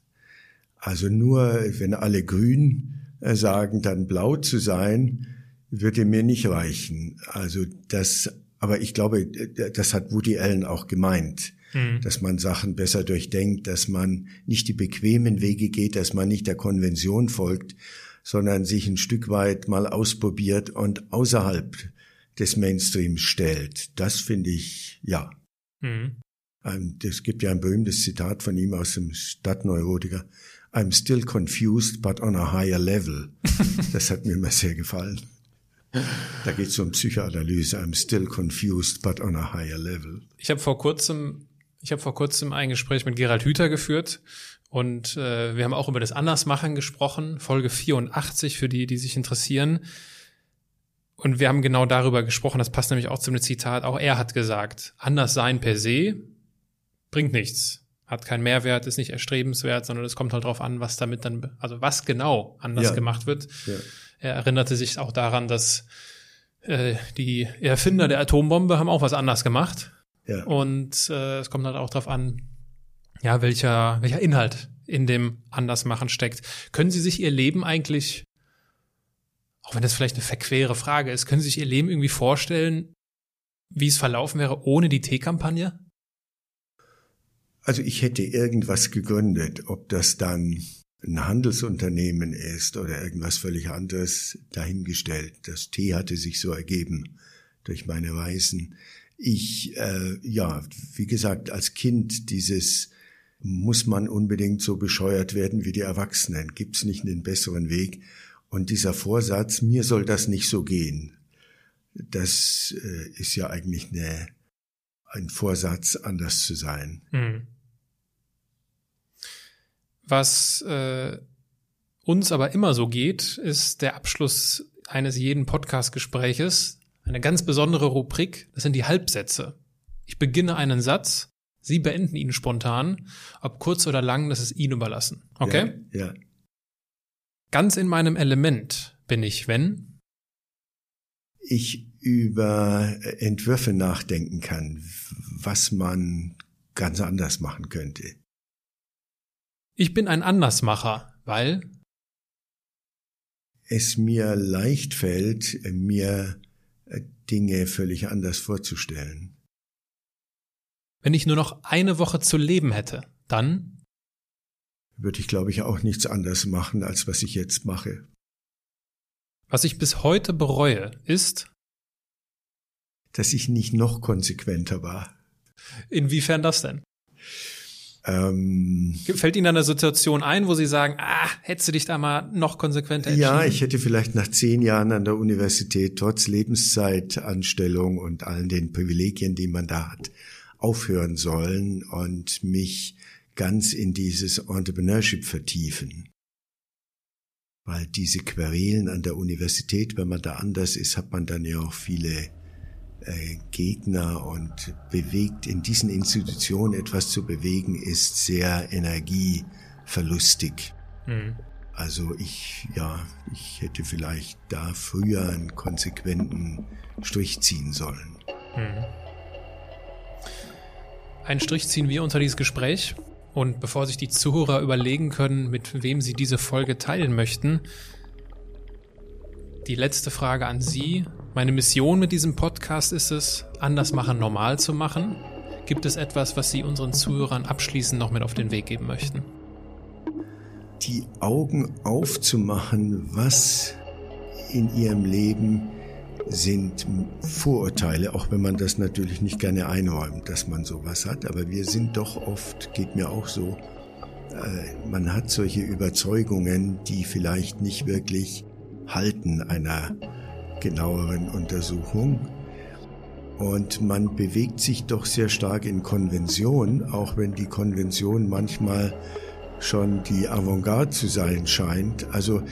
Also nur, wenn alle grün äh, sagen, dann blau zu sein, würde mir nicht reichen. Also das, aber ich glaube, das hat Woody Allen auch gemeint, mhm. dass man Sachen besser durchdenkt, dass man nicht die bequemen Wege geht, dass man nicht der Konvention folgt, sondern sich ein Stück weit mal ausprobiert und außerhalb des Mainstreams stellt. Das finde ich, ja. Mhm. Es gibt ja ein berühmtes Zitat von ihm aus dem Stadtneurotiker. I'm still confused, but on a higher level. <laughs> Das hat mir immer sehr gefallen. Da geht es um Psychoanalyse. I'm still confused, but on a higher level. Ich habe vor kurzem, ich habe vor kurzem ein Gespräch mit Gerald Hüther geführt und äh, wir haben auch über das Andersmachen gesprochen, Folge 84 für die, die sich interessieren. Und wir haben genau darüber gesprochen, das passt nämlich auch zu einem Zitat, auch er hat gesagt, anders sein per se bringt nichts hat keinen Mehrwert, ist nicht erstrebenswert, sondern es kommt halt drauf an, was damit dann, also was genau anders ja. gemacht wird. Ja. Er erinnerte sich auch daran, dass äh, die Erfinder der Atombombe haben auch was anders gemacht. Ja. Und äh, es kommt halt auch drauf an, ja, welcher, welcher Inhalt in dem Andersmachen steckt. Können Sie sich Ihr Leben eigentlich, auch wenn das vielleicht eine verquere Frage ist, können Sie sich Ihr Leben irgendwie vorstellen, wie es verlaufen wäre ohne die Teekampagne? Also ich hätte irgendwas gegründet, ob das dann ein Handelsunternehmen ist oder irgendwas völlig anderes dahingestellt. Das Tee hatte sich so ergeben durch meine Reisen. Ich, äh, ja, wie gesagt, als Kind dieses muss man unbedingt so bescheuert werden wie die Erwachsenen. Gibt's nicht einen besseren Weg? Und dieser Vorsatz, mir soll das nicht so gehen, das äh, ist ja eigentlich eine, ein Vorsatz, anders zu sein. Mhm. Was äh, uns aber immer so geht, ist der Abschluss eines jeden Podcast-Gespräches. Eine ganz besondere Rubrik, das sind die Halbsätze. Ich beginne einen Satz, Sie beenden ihn spontan, ob kurz oder lang, das ist Ihnen überlassen. Okay? Ja. ja. Ganz in meinem Element bin ich, wenn? Ich über Entwürfe nachdenken kann, was man ganz anders machen könnte. Ich bin ein Andersmacher, weil es mir leicht fällt, mir äh, Dinge völlig anders vorzustellen. Wenn ich nur noch eine Woche zu leben hätte, dann würde ich, glaube ich, auch nichts anders machen, als was ich jetzt mache. Was ich bis heute bereue, ist, dass ich nicht noch konsequenter war. Inwiefern das denn? Ähm, Fällt Ihnen eine Situation ein, wo Sie sagen, ah, hättest du dich da mal noch konsequenter entschieden? Ja, ich hätte vielleicht nach zehn Jahren an der Universität trotz Lebenszeitanstellung und allen den Privilegien, die man da hat, aufhören sollen und mich ganz in dieses Entrepreneurship vertiefen. Weil diese Querelen an der Universität, wenn man da anders ist, hat man dann ja auch viele äh, Gegner und bewegt in diesen Institutionen etwas zu bewegen, ist sehr energieverlustig. Mhm. Also ich, ja, ich hätte vielleicht da früher einen konsequenten Strich ziehen sollen. Mhm. Einen Strich ziehen wir unter dieses Gespräch. Und bevor sich die Zuhörer überlegen können, mit wem sie diese Folge teilen möchten, die letzte Frage an Sie. Meine Mission mit diesem Podcast ist es, anders machen normal zu machen. Gibt es etwas, was Sie unseren Zuhörern abschließend noch mit auf den Weg geben möchten? Die Augen aufzumachen, was in ihrem Leben sind Vorurteile, auch wenn man das natürlich nicht gerne einräumt, dass man sowas hat. Aber wir sind doch oft, geht mir auch so, äh, man hat solche Überzeugungen, die vielleicht nicht wirklich halten einer genaueren Untersuchung. Und man bewegt sich doch sehr stark in Konvention, auch wenn die Konvention manchmal schon die Avantgarde zu sein scheint. Also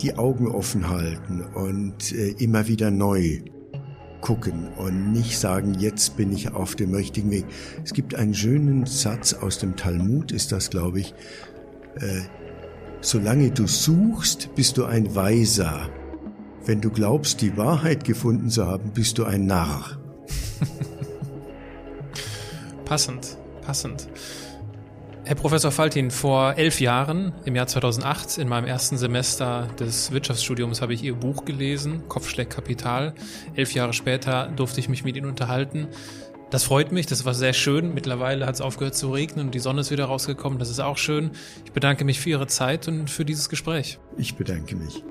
die Augen offen halten und äh, immer wieder neu gucken und nicht sagen, jetzt bin ich auf dem richtigen Weg. Es gibt einen schönen Satz aus dem Talmud, ist das, glaube ich, äh, solange du suchst, bist du ein Weiser. Wenn du glaubst, die Wahrheit gefunden zu haben, bist du ein Narr. <laughs> passend, passend. Herr Professor Faltin, vor elf Jahren, im Jahr 2008, in meinem ersten Semester des Wirtschaftsstudiums, habe ich Ihr Buch gelesen, Kopfschläg Kapital. Elf Jahre später durfte ich mich mit Ihnen unterhalten. Das freut mich, das war sehr schön. Mittlerweile hat es aufgehört zu regnen und die Sonne ist wieder rausgekommen. Das ist auch schön. Ich bedanke mich für Ihre Zeit und für dieses Gespräch. Ich bedanke mich.